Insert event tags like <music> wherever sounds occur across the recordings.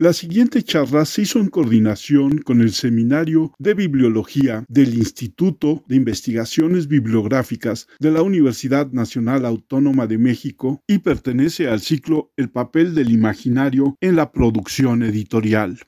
La siguiente charla se hizo en coordinación con el Seminario de Bibliología del Instituto de Investigaciones Bibliográficas de la Universidad Nacional Autónoma de México y pertenece al ciclo El papel del imaginario en la producción editorial.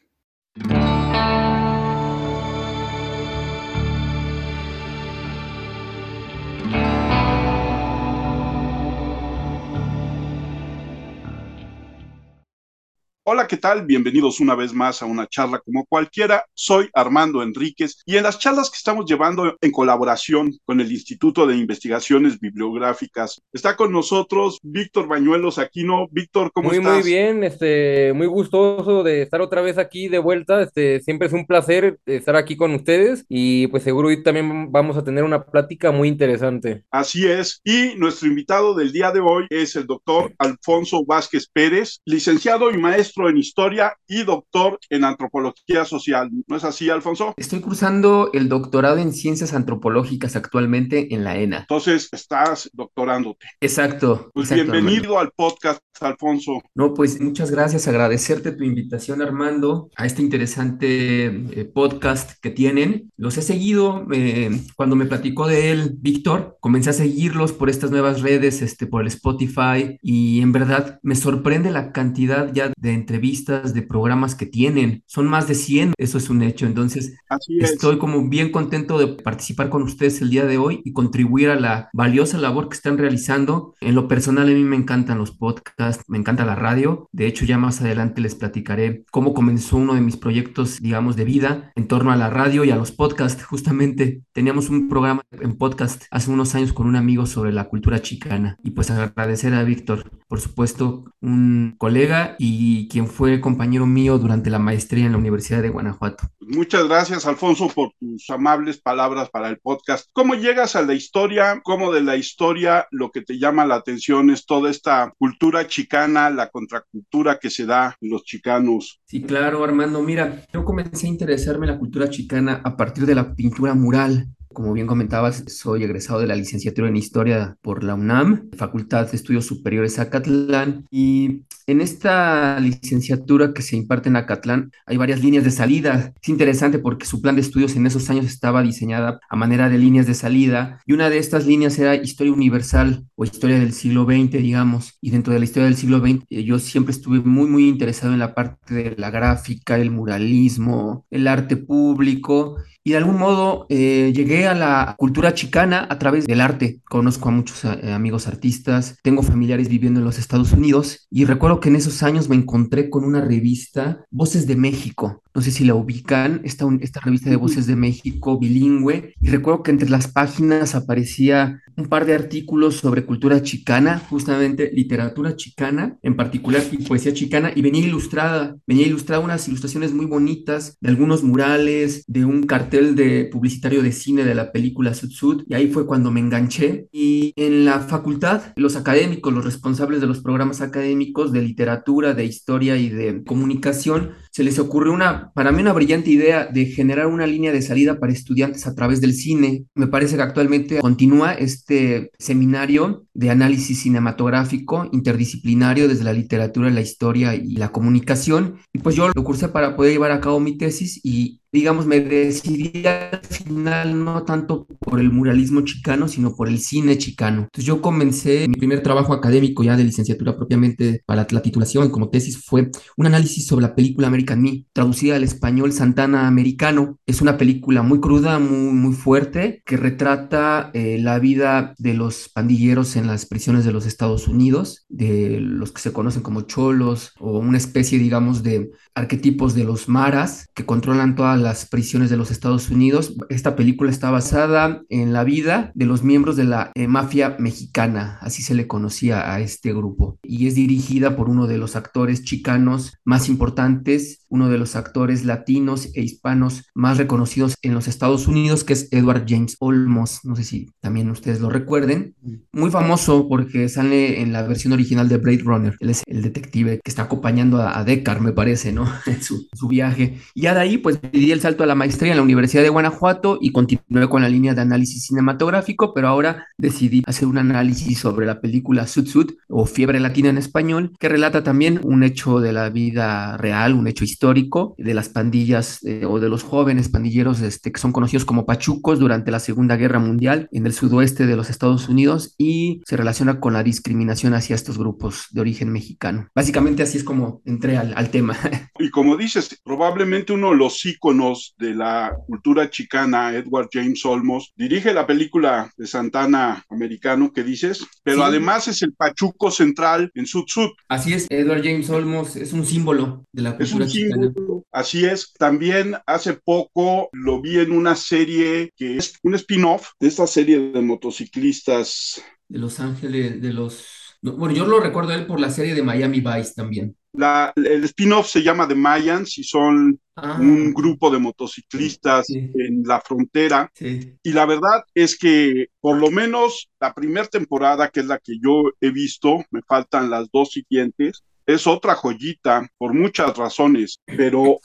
Hola, ¿qué tal? Bienvenidos una vez más a una charla como cualquiera. Soy Armando Enríquez y en las charlas que estamos llevando en colaboración con el Instituto de Investigaciones Bibliográficas está con nosotros Víctor Bañuelos Aquino. Víctor, ¿cómo estás? Muy bien, este, muy gustoso de estar otra vez aquí de vuelta. Este, siempre es un placer estar aquí con ustedes y pues seguro hoy también vamos a tener una plática muy interesante. Así es. Y nuestro invitado del día de hoy es el doctor Alfonso Vázquez Pérez, licenciado y maestro en historia y doctor en antropología social. ¿No es así, Alfonso? Estoy cursando el doctorado en ciencias antropológicas actualmente en la ENA. Entonces, estás doctorándote. Exacto. Pues bienvenido al podcast, Alfonso. No, pues muchas gracias. Agradecerte tu invitación, Armando, a este interesante eh, podcast que tienen. Los he seguido eh, cuando me platicó de él, Víctor. Comencé a seguirlos por estas nuevas redes, este, por el Spotify, y en verdad me sorprende la cantidad ya de entrevistas, de programas que tienen. Son más de 100, eso es un hecho. Entonces, estoy como bien contento de participar con ustedes el día de hoy y contribuir a la valiosa labor que están realizando. En lo personal, a mí me encantan los podcasts, me encanta la radio. De hecho, ya más adelante les platicaré cómo comenzó uno de mis proyectos, digamos, de vida en torno a la radio y a los podcasts. Justamente teníamos un programa en podcast hace unos años con un amigo sobre la cultura chicana. Y pues agradecer a Víctor, por supuesto, un colega y quien fue compañero mío durante la maestría en la Universidad de Guanajuato. Muchas gracias, Alfonso, por tus amables palabras para el podcast. ¿Cómo llegas a la historia? ¿Cómo de la historia lo que te llama la atención es toda esta cultura chicana, la contracultura que se da en los chicanos? Sí, claro, Armando. Mira, yo comencé a interesarme en la cultura chicana a partir de la pintura mural. Como bien comentabas, soy egresado de la licenciatura en Historia por la UNAM, Facultad de Estudios Superiores Acatlán, y en esta licenciatura que se imparte en Acatlán hay varias líneas de salida. Es interesante porque su plan de estudios en esos años estaba diseñada a manera de líneas de salida, y una de estas líneas era Historia Universal o Historia del siglo XX, digamos, y dentro de la historia del siglo XX eh, yo siempre estuve muy, muy interesado en la parte de la gráfica, el muralismo, el arte público, y de algún modo eh, llegué a la cultura chicana a través del arte. Conozco a muchos eh, amigos artistas, tengo familiares viviendo en los Estados Unidos y recuerdo que en esos años me encontré con una revista, Voces de México, no sé si la ubican, esta, esta revista de Voces de México bilingüe, y recuerdo que entre las páginas aparecía un par de artículos sobre cultura chicana, justamente literatura chicana, en particular y poesía chicana, y venía ilustrada, venía ilustrada unas ilustraciones muy bonitas de algunos murales, de un cartel de publicitario de cine de la película Sud Sud, y ahí fue cuando me enganché. Y en la facultad, los académicos, los responsables de los programas académicos de literatura, de historia y de comunicación, se les ocurrió una, para mí una brillante idea de generar una línea de salida para estudiantes a través del cine. Me parece que actualmente continúa este seminario de análisis cinematográfico interdisciplinario desde la literatura, la historia y la comunicación. Y pues yo lo cursé para poder llevar a cabo mi tesis y digamos, me decidí al final no tanto por el muralismo chicano, sino por el cine chicano. Entonces yo comencé mi primer trabajo académico ya de licenciatura propiamente para la titulación como tesis fue un análisis sobre la película American Me, traducida al español Santana Americano. Es una película muy cruda, muy, muy fuerte, que retrata eh, la vida de los pandilleros en las prisiones de los Estados Unidos, de los que se conocen como cholos o una especie, digamos, de arquetipos de los maras que controlan las prisiones de los Estados Unidos. Esta película está basada en la vida de los miembros de la eh, mafia mexicana, así se le conocía a este grupo, y es dirigida por uno de los actores chicanos más importantes, uno de los actores latinos e hispanos más reconocidos en los Estados Unidos, que es Edward James Olmos, no sé si también ustedes lo recuerden, muy famoso porque sale en la versión original de Blade Runner, él es el detective que está acompañando a, Deckard, me parece, ¿no? <laughs> en su, su viaje, y ya de ahí pues el salto a la maestría en la Universidad de Guanajuato y continué con la línea de análisis cinematográfico, pero ahora decidí hacer un análisis sobre la película Sud Sud o Fiebre Latina en español, que relata también un hecho de la vida real, un hecho histórico de las pandillas eh, o de los jóvenes pandilleros este, que son conocidos como pachucos durante la Segunda Guerra Mundial en el sudoeste de los Estados Unidos y se relaciona con la discriminación hacia estos grupos de origen mexicano. Básicamente así es como entré al, al tema. <laughs> Y como dices, probablemente uno de los íconos de la cultura chicana, Edward James Olmos, dirige la película de Santana americano que dices, pero Sí. además es el pachuco central en Sud Sud. Así es, Edward James Olmos es un símbolo de la Es cultura un chicana. símbolo, así es. También hace poco lo vi en una serie que es un spin-off de esta serie de motociclistas. De Los Ángeles, de los... no, bueno, yo lo recuerdo a él por la serie de Miami Vice también. La, el spin-off se llama The Mayans y son Ah, un grupo de motociclistas Sí. en la frontera. sí. Y la verdad es que por lo menos la primera temporada, que es la que yo he visto, me faltan las dos siguientes, es otra joyita por muchas razones, pero.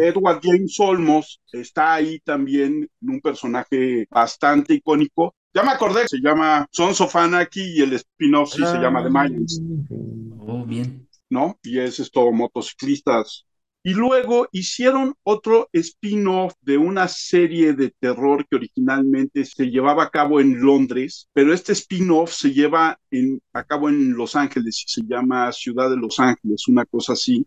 Edward James Olmos está ahí también en un personaje bastante icónico. Ya me acordé, se llama Sons of Anarchy y el spin-off sí se llama The Mayans, Oh, bien. ¿No? Y es esto, motociclistas. Y luego hicieron otro spin-off de una serie de terror que originalmente se llevaba a cabo en Londres, pero este spin-off se lleva en, a cabo en Los Ángeles y se llama Ciudad de Los Ángeles, una cosa así.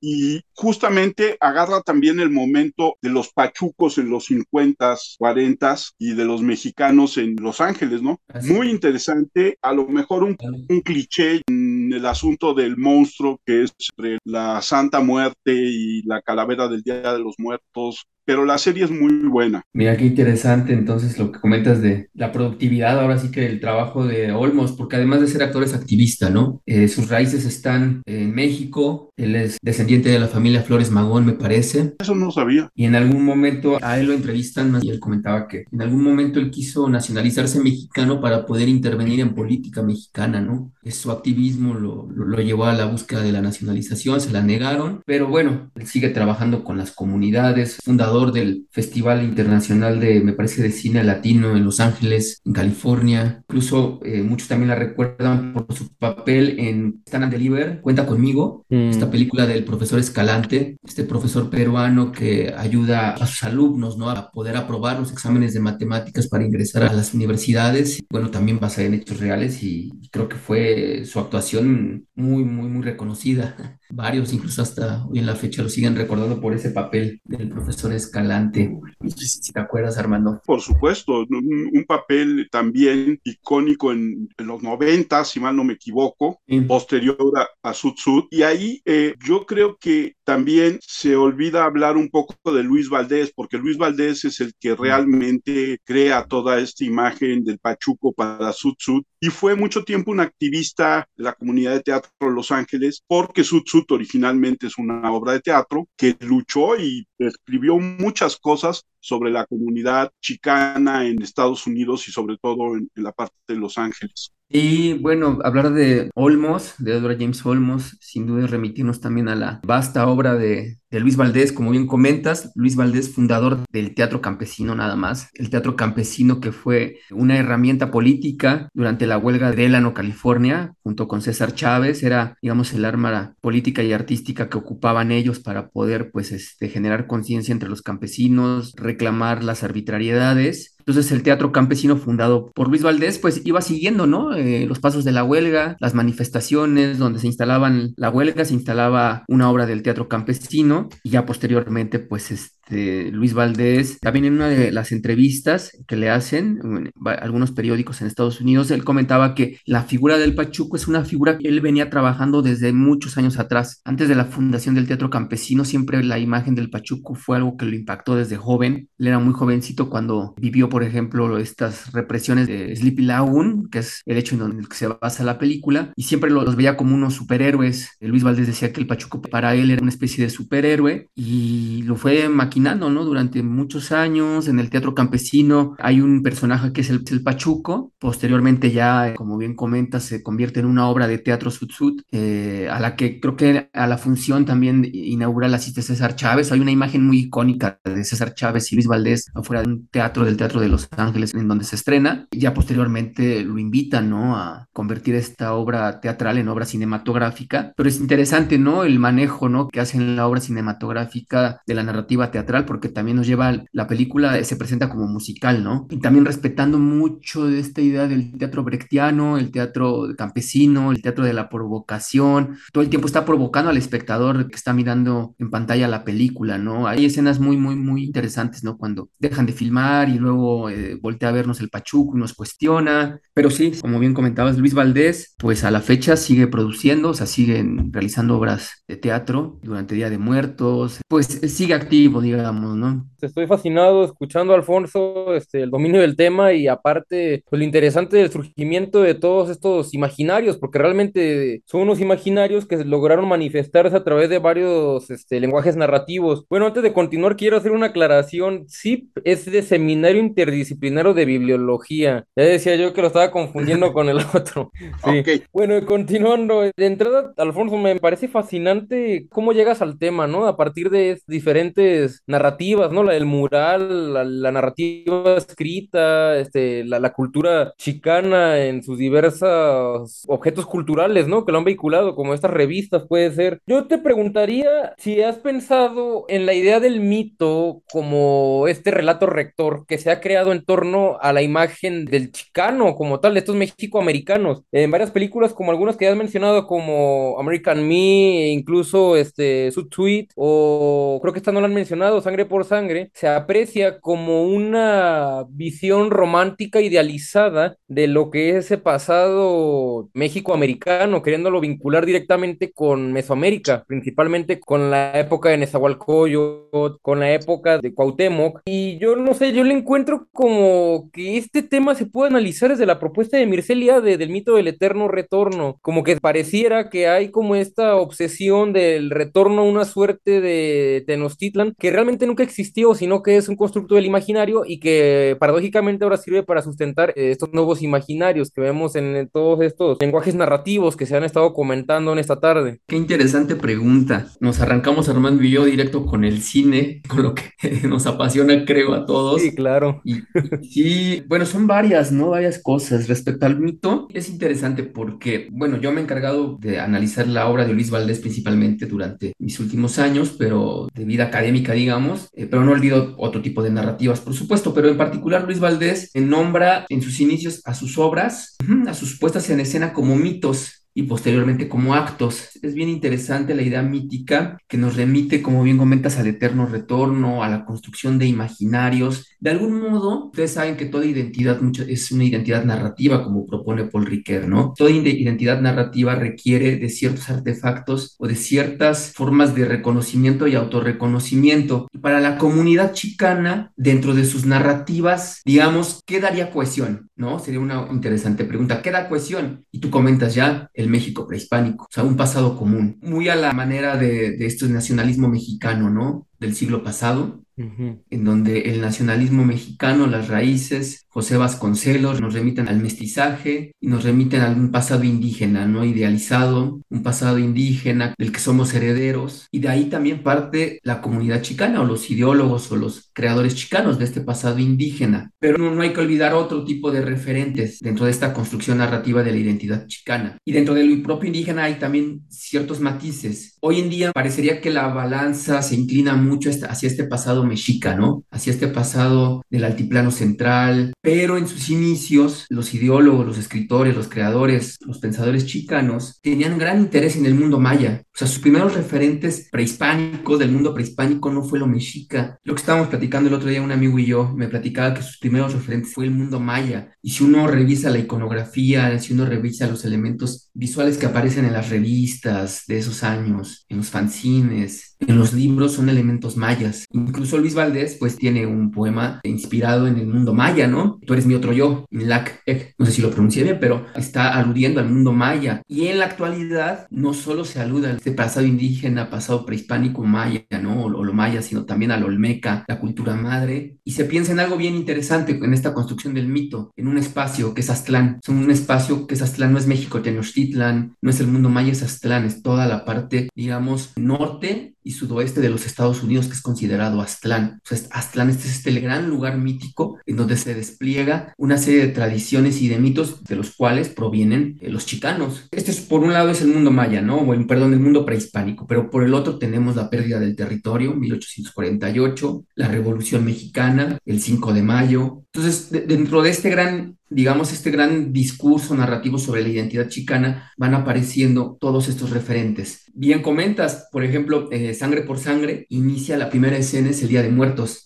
Y justamente agarra también el momento de los pachucos en los 50s, 40s y de los mexicanos en Los Ángeles, ¿no? Así Muy interesante, a lo mejor un, un cliché en el asunto del monstruo que es entre la Santa Muerte y la calavera del Día de los Muertos, pero la serie es muy buena. Mira qué interesante entonces lo que comentas de la productividad, ahora sí que el trabajo de Olmos, porque además de ser actor es activista, ¿no? Eh, sus raíces están en México, él es descendiente de la familia Flores Magón, me parece, Eso no sabía. y en algún momento a él lo entrevistan y él comentaba que en algún momento él quiso nacionalizarse mexicano para poder intervenir en política mexicana, ¿no? Su activismo lo, lo, lo llevó a la búsqueda de la nacionalización, se la negaron, pero bueno, él sigue trabajando con las comunidades, fundador del Festival Internacional de, me parece, de Cine Latino en Los Ángeles, en California. Incluso eh, muchos también la recuerdan por su papel en Stand and Deliver, Cuenta conmigo, Mm. esta película del profesor Escalante, este profesor peruano que ayuda a sus alumnos, ¿no? a poder aprobar los exámenes de matemáticas para ingresar a las universidades. Bueno, también basada en hechos reales y creo que fue su actuación muy, muy, muy reconocida. Varios, incluso hasta hoy en la fecha, lo siguen recordando por ese papel del profesor Escalante. Si te acuerdas, Armando. Por supuesto, un, un papel también icónico en, en los 90, si mal no me equivoco, Sí. posterior a, a Sud Sud. Y ahí eh, yo creo que también se olvida hablar un poco de Luis Valdés, porque Luis Valdés es el que realmente crea toda esta imagen del Pachuco para Sud Sud y fue mucho tiempo un activista de la comunidad de teatro de Los Ángeles, porque Sud Sud originalmente es una obra de teatro que luchó y escribió muchas cosas sobre la comunidad chicana en Estados Unidos y sobre todo en, la parte de Los Ángeles. Y bueno, hablar de Olmos, de Edward James Olmos, sin duda remitirnos también a la vasta obra de, de Luis Valdés, como bien comentas, Luis Valdés, fundador del Teatro Campesino nada más, el Teatro Campesino que fue una herramienta política durante la huelga de Delano, California, junto con César Chávez, era, digamos, el arma política y artística que ocupaban ellos para poder, pues, este, generar conciencia entre los campesinos, reclamar las arbitrariedades. Entonces el Teatro Campesino fundado por Luis Valdés pues iba siguiendo, ¿no? Eh, los pasos de la huelga, las manifestaciones donde se instalaban la huelga, se instalaba una obra del Teatro Campesino y ya posteriormente pues este Luis Valdés, también en una de las entrevistas que le hacen en algunos periódicos en Estados Unidos, él comentaba que la figura del Pachuco es una figura que él venía trabajando desde muchos años atrás. Antes de la fundación del Teatro Campesino siempre la imagen del Pachuco fue algo que lo impactó desde joven. Él era muy jovencito cuando vivió por ejemplo, estas represiones de Sleepy Lagoon, que es el hecho en que se basa la película, y siempre los veía como unos superhéroes. Luis Valdés decía que el Pachuco para él era una especie de superhéroe y lo fue maquinando, ¿no? Durante muchos años en el teatro campesino hay un personaje que es el, el Pachuco, posteriormente ya, como bien comenta, se convierte en una obra de teatro sud, eh, a la que creo que a la función también inaugura la asiste César Chávez. Hay una imagen muy icónica de César Chávez y Luis Valdés afuera de un teatro del Teatro de Los Ángeles en donde se estrena. Ya posteriormente lo invitan, ¿no? A convertir esta obra teatral en obra cinematográfica. Pero es interesante, ¿no? El manejo, ¿no? Que hacen la obra cinematográfica de la narrativa teatral, porque también nos lleva la película, se presenta como musical, ¿no? Y también respetando mucho de esta idea del teatro brechtiano, el teatro campesino, el teatro de la provocación. Todo el tiempo está provocando al espectador que está mirando en pantalla la película, ¿no? Hay escenas muy, muy, muy interesantes, ¿no? Cuando dejan de filmar y luego eh, voltea a vernos el Pachuco y nos cuestiona. Pero sí, como bien comentabas, Luis Valdés, pues a la fecha sigue produciendo, o sea, siguen realizando obras de teatro durante Día de Muertos, pues sigue activo, digamos, ¿no? Estoy fascinado escuchando a Alfonso este, el dominio del tema y aparte, pues lo interesante del surgimiento de todos estos imaginarios, porque realmente son unos imaginarios que lograron manifestarse a través de varios este, lenguajes narrativos. Bueno, antes de continuar, quiero hacer una aclaración. Sí, es de seminario interdisciplinario de bibliología. Ya decía yo que lo estaba confundiendo <laughs> con el otro. Sí. Bueno, continuando, de entrada, Alfonso, me parece fascinante cómo llegas al tema, ¿no? A partir de diferentes narrativas, ¿no? La del mural, la, narrativa escrita, este, la, cultura chicana en sus diversos objetos culturales, ¿no? Que lo han vehiculado, como estas revistas puede ser. Yo te preguntaría si has pensado en la idea del mito como este relato rector que se ha creado en torno a la imagen del chicano como tal, de estos mexicoamericanos. En varias películas, como algunas que ya has mencionado, como American Me, incluso este, Sweet Tweet, o creo que esta no la han mencionado, Sangre por Sangre, se aprecia como una visión romántica idealizada de lo que es ese pasado mexicoamericano, queriéndolo vincular directamente con Mesoamérica, principalmente con la época de Nezahualcóyotl, con la época de Cuauhtémoc. Y yo no sé, yo le encuentro como que este tema se puede analizar desde la propuesta de Mircelia del mito del eterno retorno, como que pareciera que hay como esta obsesión del retorno a una suerte de Tenochtitlan que realmente nunca existió, sino que es un constructo del imaginario y que paradójicamente ahora sirve para sustentar eh, estos nuevos imaginarios que vemos en todos estos lenguajes narrativos que se han estado comentando en esta tarde. Qué interesante pregunta. Nos arrancamos Armando y yo directo con el cine, con lo que <laughs> nos apasiona, creo, a todos. Sí, claro. Y, sí, bueno, son varias, ¿no? Varias cosas. Respecto al mito, es interesante porque, bueno, yo me he encargado de analizar la obra de Luis Valdés principalmente durante mis últimos años, pero de vida académica, digamos, eh, pero no olvido otro tipo de narrativas, por supuesto, pero en particular Luis Valdés nombra en sus inicios a sus obras, a sus puestas en escena como mitos y posteriormente como actos. Es bien interesante la idea mítica que nos remite, como bien comentas, al eterno retorno, a la construcción de imaginarios. De algún modo, ustedes saben que toda identidad es una identidad narrativa, como propone Paul Ricoeur, ¿no? Toda identidad narrativa requiere de ciertos artefactos o de ciertas formas de reconocimiento y autorreconocimiento. Para la comunidad chicana, dentro de sus narrativas, digamos, ¿qué daría cohesión? ¿No? Sería una interesante pregunta. ¿Qué da cohesión? Y tú comentas ya, el México prehispánico, o sea, un pasado común, muy a la manera de, de este nacionalismo mexicano, ¿no? Del siglo pasado, en donde el nacionalismo mexicano, las raíces, José Vasconcelos nos remiten al mestizaje y nos remiten a un pasado indígena, no idealizado, un pasado indígena del que somos herederos. Y de ahí también parte la comunidad chicana o los ideólogos o los creadores chicanos de este pasado indígena. Pero no, no hay que olvidar otro tipo de referentes dentro de esta construcción narrativa de la identidad chicana. Y dentro del propio indígena hay también ciertos matices. Hoy en día parecería que la balanza se inclina mucho hacia este pasado mexica, ¿no? Hacia este pasado del altiplano central, pero en sus inicios los ideólogos, los escritores, los creadores, los pensadores chicanos tenían gran interés en el mundo maya. O sea, sus primeros referentes prehispánicos del mundo prehispánico no fue lo mexica. Lo que estábamos platicando el otro día un amigo y yo me platicaba que sus primeros referentes fue el mundo maya. Y si uno revisa la iconografía, si uno revisa los elementos visuales que aparecen en las revistas de esos años, en los fanzines, en los libros son elementos mayas. Incluso Luis Valdés pues tiene un poema inspirado en el mundo maya, ¿no? Tú eres mi otro yo, Inlac no sé si lo pronuncié bien, pero está aludiendo al mundo maya. Y en la actualidad no solo se aluda a este pasado indígena, pasado prehispánico maya, ¿no? O, lo maya, sino también al olmeca, la cultura madre. Y se piensa en algo bien interesante en esta construcción del mito, en un espacio que es Aztlán. Es un espacio que es Aztlán, no es México, Tenochtitlan, no es el mundo maya, es Aztlán, es toda la parte, digamos, norte y sudoeste de los Estados Unidos, que es considerado Aztlán. O sea, Aztlán este es este gran lugar mítico en donde se despliega una serie de tradiciones y de mitos de los cuales provienen eh, los chicanos. Este es, por un lado, es el mundo maya, ¿no? O, perdón, el mundo prehispánico, pero por el otro tenemos la pérdida del territorio, 1848, la Revolución Mexicana, el 5 de mayo. Entonces, dentro de este gran digamos, este gran discurso narrativo sobre la identidad chicana, van apareciendo todos estos referentes. Bien comentas, por ejemplo, eh, Sangre por Sangre inicia la primera escena, es el Día de Muertos.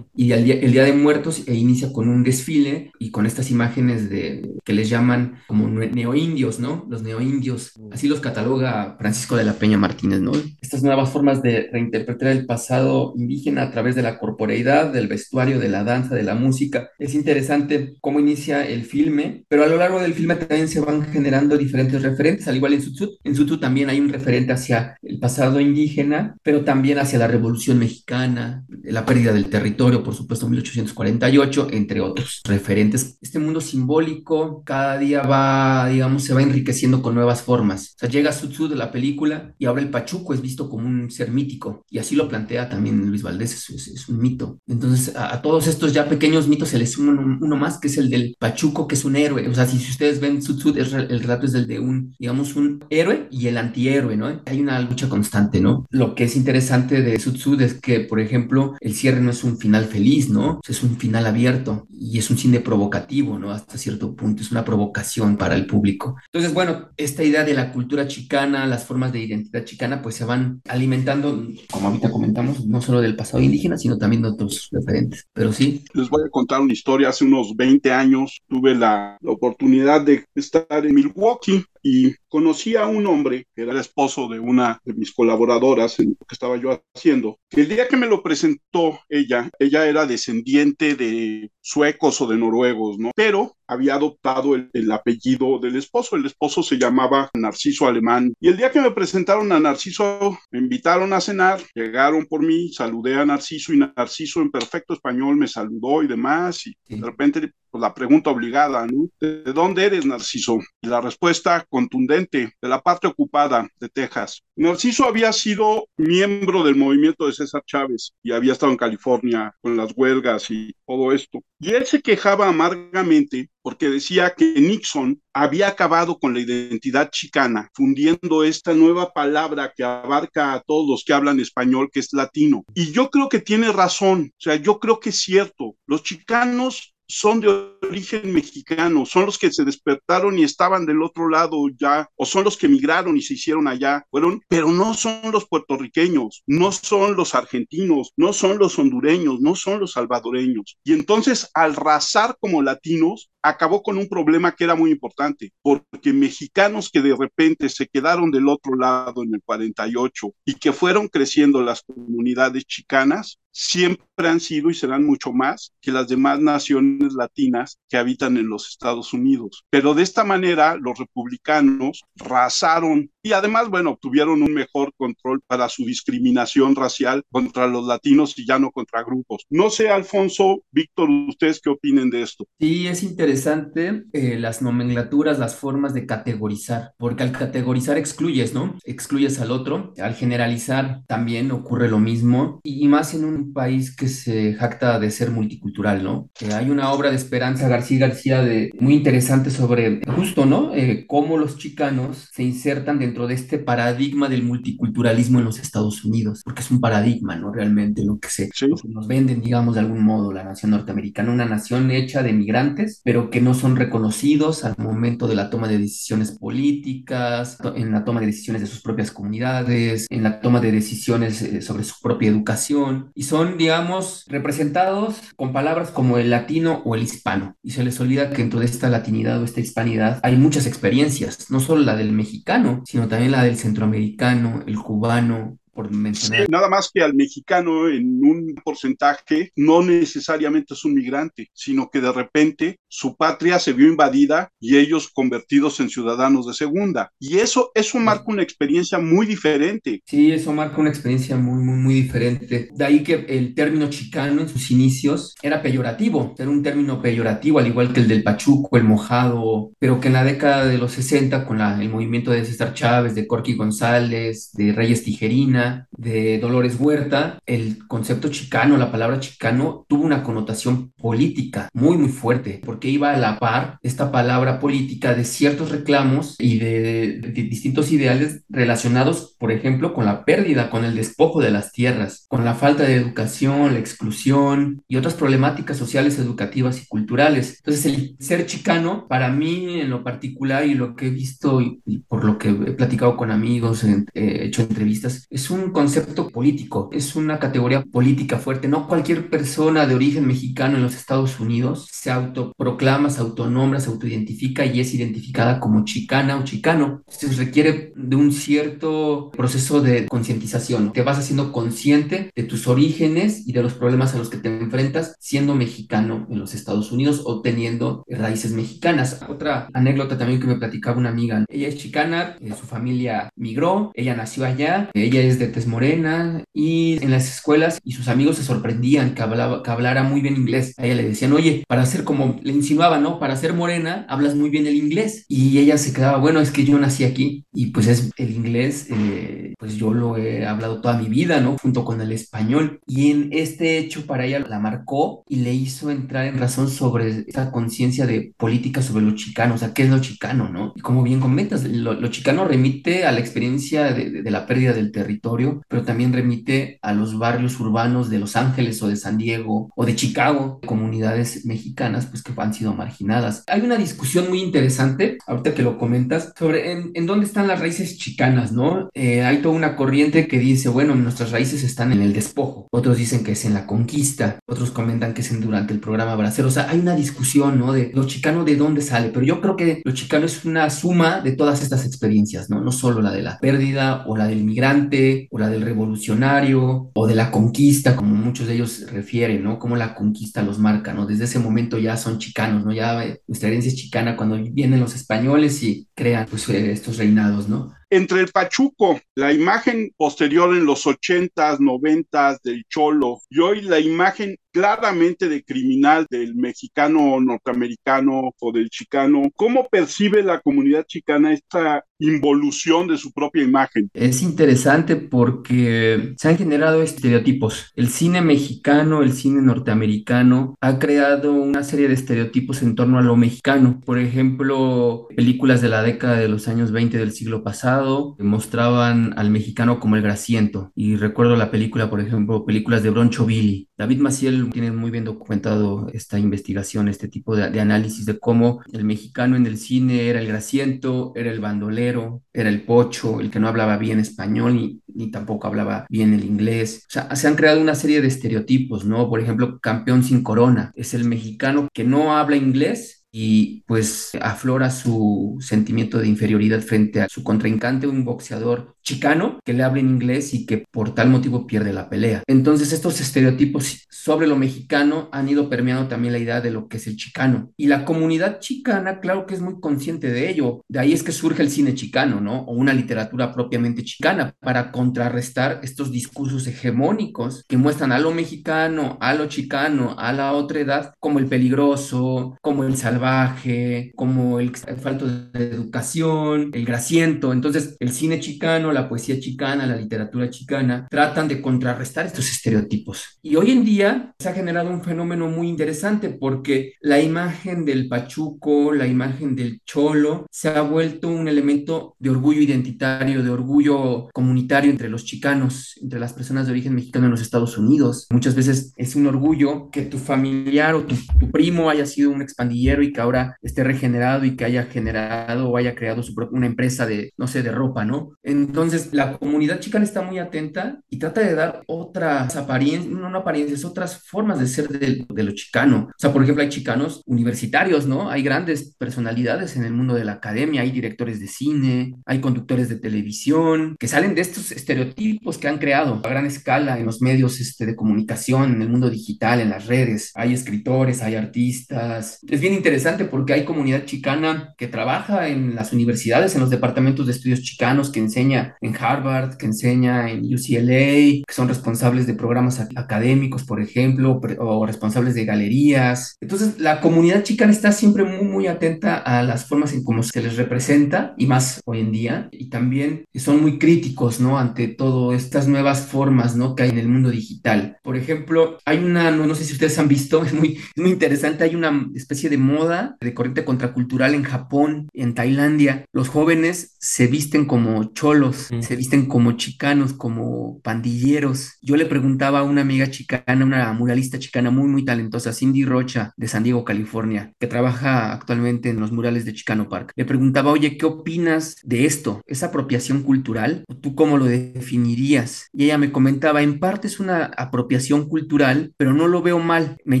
Y el día, el día, de Muertos e inicia con un desfile y con estas imágenes de que les llaman como neoindios, ¿no? Los neoindios. Así los cataloga Francisco de la Peña Martínez, ¿no? Estas nuevas formas de reinterpretar el pasado indígena a través de la corporeidad, del vestuario, de la danza, de la música. Es interesante cómo inicia el filme, pero a lo largo del filme también se van generando diferentes referentes, al igual en Sutsu. En Sutsu también hay un referente hacia el pasado indígena, pero también hacia la Revolución Mexicana, la pérdida del territorio, por supuesto, 1848, entre otros referentes. Este mundo simbólico cada día va, digamos, se va enriqueciendo con nuevas formas. O sea, llega Sutsu de la película y ahora el Pachuco es visto como un ser mítico, y así lo plantea también Luis Valdés, es, un mito. Entonces, a, todos estos ya pequeños mitos se les suma uno, más, que es el del Pachuco que es un héroe. O sea, si, ustedes ven Tsutsut, el relato es del de un, digamos, un héroe y el antihéroe, ¿no? Hay una lucha constante, ¿no? Lo que es interesante de Tsutsut es que, por ejemplo, el cierre no es un final feliz, ¿no? Es un final abierto y es un cine provocativo, ¿no? Hasta cierto punto, es una provocación para el público. Entonces, bueno, esta idea de la cultura chicana, las formas de identidad chicana, pues se van alimentando, como ahorita comentamos, no solo del pasado indígena, sino también de otros referentes. Pero sí. Les voy a contar una historia. Hace unos 20 años tuve la, oportunidad de estar en Milwaukee y conocí a un hombre que era el esposo de una de mis colaboradoras en lo que estaba yo haciendo, el día que me lo presentó ella, ella era descendiente de suecos o de noruegos, ¿no? Pero había adoptado el, el, apellido del esposo. El esposo se llamaba Narciso Alemán. Y el día que me presentaron a Narciso, me invitaron a cenar, llegaron por mí, saludé a Narciso y Narciso en perfecto español me saludó y demás. Y de repente pues, la pregunta obligada, ¿no? ¿De dónde eres, Narciso? Y la respuesta contundente, de la parte ocupada de Texas. Narciso había sido miembro del movimiento de César Chávez y había estado en California con las huelgas y todo esto. Y él se quejaba amargamente porque decía que Nixon había acabado con la identidad chicana, fundiendo esta nueva palabra que abarca a todos los que hablan español, que es latino. Y yo creo que tiene razón, o sea, yo creo que es cierto. Los chicanos son de origen mexicano, son los que se despertaron y estaban del otro lado ya, o son los que emigraron y se hicieron allá, fueron, pero no son los puertorriqueños, no son los argentinos, no son los hondureños, no son los salvadoreños. Y entonces, al razar como latinos, acabó con un problema que era muy importante, porque mexicanos que de repente se quedaron del otro lado en el 48 y que fueron creciendo las comunidades chicanas, siempre han sido y serán mucho más que las demás naciones latinas que habitan en los Estados Unidos. Pero de esta manera los republicanos razaron y además, bueno, tuvieron un mejor control para su discriminación racial contra los latinos y ya no contra grupos. No sé, Alfonso, Víctor, ¿ustedes qué opinen de esto? Sí, es interesante eh, las nomenclaturas, las formas de categorizar, porque al categorizar excluyes, ¿no? Excluyes al otro. Al generalizar también ocurre lo mismo y más en un país que se jacta de ser multicultural, ¿no? Eh, hay una obra de Esperanza García García de, muy interesante sobre justo, ¿no? Eh, cómo los chicanos se insertan dentro de este paradigma del multiculturalismo en los Estados Unidos, porque es un paradigma, ¿no? Realmente lo que se nos venden, digamos, de algún modo la nación norteamericana, una nación hecha de migrantes, pero que no son reconocidos al momento de la toma de decisiones políticas, en la toma de decisiones de sus propias comunidades, en la toma de decisiones eh, sobre su propia educación, y son, digamos, representados con palabras como el latino o el hispano. Y se les olvida que dentro de esta latinidad o esta hispanidad hay muchas experiencias, no solo la del mexicano, sino sino también la del centroamericano, el cubano, nada más que al mexicano en un porcentaje no necesariamente es un migrante, sino que de repente su patria se vio invadida y ellos convertidos en ciudadanos de segunda. Y eso, eso marca una experiencia muy diferente. Sí, eso marca una experiencia muy, muy, muy diferente. De ahí que el término chicano en sus inicios era peyorativo, era un término peyorativo, al igual que el del pachuco, el mojado, pero que en la década de los 60, con la, el movimiento de César Chávez, de Corky González, de Reyes Tijerina, de Dolores Huerta, el concepto chicano, la palabra chicano, tuvo una connotación política muy, muy fuerte, porque iba a la par esta palabra política de ciertos reclamos y de, distintos ideales relacionados, por ejemplo, con la pérdida, con el despojo de las tierras, con la falta de educación, la exclusión y otras problemáticas sociales, educativas y culturales. Entonces, el ser chicano, para mí en lo particular y lo que he visto y, por lo que he platicado con amigos, he hecho entrevistas, es un un concepto político, es una categoría política fuerte. No cualquier persona de origen mexicano en los Estados Unidos se autoproclama, se autonombra, se autoidentifica y es identificada como chicana o chicano. Se requiere de un cierto proceso de concientización. Te vas haciendo consciente de tus orígenes y de los problemas a los que te enfrentas siendo mexicano en los Estados Unidos o teniendo raíces mexicanas. Otra anécdota también que me platicaba una amiga. Ella es chicana, eh, su familia migró, ella nació allá, ella es de tez morena y en las escuelas y sus amigos se sorprendían que, hablaba, que hablara muy bien inglés. A ella le decían, oye, para ser como, le insinuaban, ¿no? Para ser morena, hablas muy bien el inglés. Y ella se quedaba, bueno, es que yo nací aquí y pues es el inglés, eh, pues yo lo he hablado toda mi vida, ¿no? Junto con el español. Y en este hecho para ella la marcó y le hizo entrar en razón sobre esa conciencia de política sobre lo chicano, o sea, ¿qué es lo chicano, no? Y como bien comentas, lo, chicano remite a la experiencia de, de la pérdida del territorio pero también remite a los barrios urbanos de Los Ángeles o de San Diego o de Chicago, comunidades mexicanas pues que han sido marginadas. Hay una discusión muy interesante, ahorita que lo comentas, sobre en, dónde están las raíces chicanas, ¿no? Eh, hay toda una corriente que dice, bueno, nuestras raíces están en el despojo, otros dicen que es en la conquista, otros comentan que es en, durante el programa Bracero, o sea, hay una discusión, ¿no? De lo chicano de dónde sale, pero yo creo que lo chicano es una suma de todas estas experiencias, ¿no? No solo la de la pérdida o la del migrante o la del revolucionario o de la conquista, como muchos de ellos refieren, ¿no? Cómo la conquista los marca, ¿no? Desde ese momento ya son chicanos, ¿no? Ya eh, nuestra herencia es chicana cuando vienen los españoles y crean pues eh, estos reinados, ¿no? entre el Pachuco, la imagen posterior en los ochentas, noventas del Cholo y hoy la imagen claramente de criminal del mexicano norteamericano o del chicano, ¿cómo percibe la comunidad chicana esta involución de su propia imagen? Es interesante porque se han generado estereotipos. El cine mexicano, el cine norteamericano ha creado una serie de estereotipos en torno a lo mexicano. Por ejemplo, películas de la década de los años 20 del siglo pasado mostraban al mexicano como el grasiento. Y recuerdo la película, por ejemplo, películas de Broncho Billy. David Maciel tiene muy bien documentado esta investigación, este tipo de, análisis de cómo el mexicano en el cine era el grasiento, era el bandolero, era el pocho, el que no hablaba bien español ni, ni tampoco hablaba bien el inglés. O sea, se han creado una serie de estereotipos, ¿no? Por ejemplo, campeón sin corona. Es el mexicano que no habla inglés y pues aflora su sentimiento de inferioridad frente a su contrincante, un boxeador chicano que le habla en inglés y que por tal motivo pierde la pelea. Entonces estos estereotipos sobre lo mexicano han ido permeando también la idea de lo que es el chicano. Y la comunidad chicana, claro que es muy consciente de ello. De ahí es que surge el cine chicano, ¿no? O una literatura propiamente chicana para contrarrestar estos discursos hegemónicos que muestran a lo mexicano, a lo chicano, a la otra edad como el peligroso, como el salvaje, como el falto de educación, el grasiento. Entonces el cine chicano la poesía chicana, la literatura chicana, tratan de contrarrestar estos estereotipos. Y hoy en día se ha generado un fenómeno muy interesante porque la imagen del pachuco, la imagen del cholo, se ha vuelto un elemento de orgullo identitario, de orgullo comunitario entre los chicanos, entre las personas de origen mexicano en los Estados Unidos. Muchas veces es un orgullo que tu familiar o tu, tu primo haya sido un expandillero y que ahora esté regenerado y que haya generado o haya creado su una empresa de, no sé, de ropa, ¿no? Entonces, la comunidad chicana está muy atenta y trata de dar otras apariencias, no, no apariencias, otras formas de ser de, de lo chicano. O sea, por ejemplo, hay chicanos universitarios, ¿no? Hay grandes personalidades en el mundo de la academia, hay directores de cine, hay conductores de televisión, que salen de estos estereotipos que han creado a gran escala en los medios este, de comunicación, en el mundo digital, en las redes. Hay escritores, hay artistas. Es bien interesante porque hay comunidad chicana que trabaja en las universidades, en los departamentos de estudios chicanos, que enseña en Harvard, que enseña en UCLA, que son responsables de programas académicos, por ejemplo, o responsables de galerías. Entonces, la comunidad chicana está siempre muy, muy atenta a las formas en cómo se les representa, y más hoy en día, y también son muy críticos, ¿no? Ante todo estas nuevas formas, ¿no? Que hay en el mundo digital. Por ejemplo, hay una, no, no sé si ustedes han visto, <laughs> es muy, es muy interesante, hay una especie de moda de corriente contracultural en Japón, en Tailandia. Los jóvenes se visten como cholos, se visten como chicanos, como pandilleros. Yo le preguntaba a una amiga chicana, una muralista chicana muy, muy talentosa, Cindy Rocha, de San Diego, California, que trabaja actualmente en los murales de Chicano Park. Le preguntaba, oye, ¿qué opinas de esto? ¿Es apropiación cultural? ¿Tú cómo lo definirías? Y ella me comentaba, en parte es una apropiación cultural, pero no lo veo mal. Me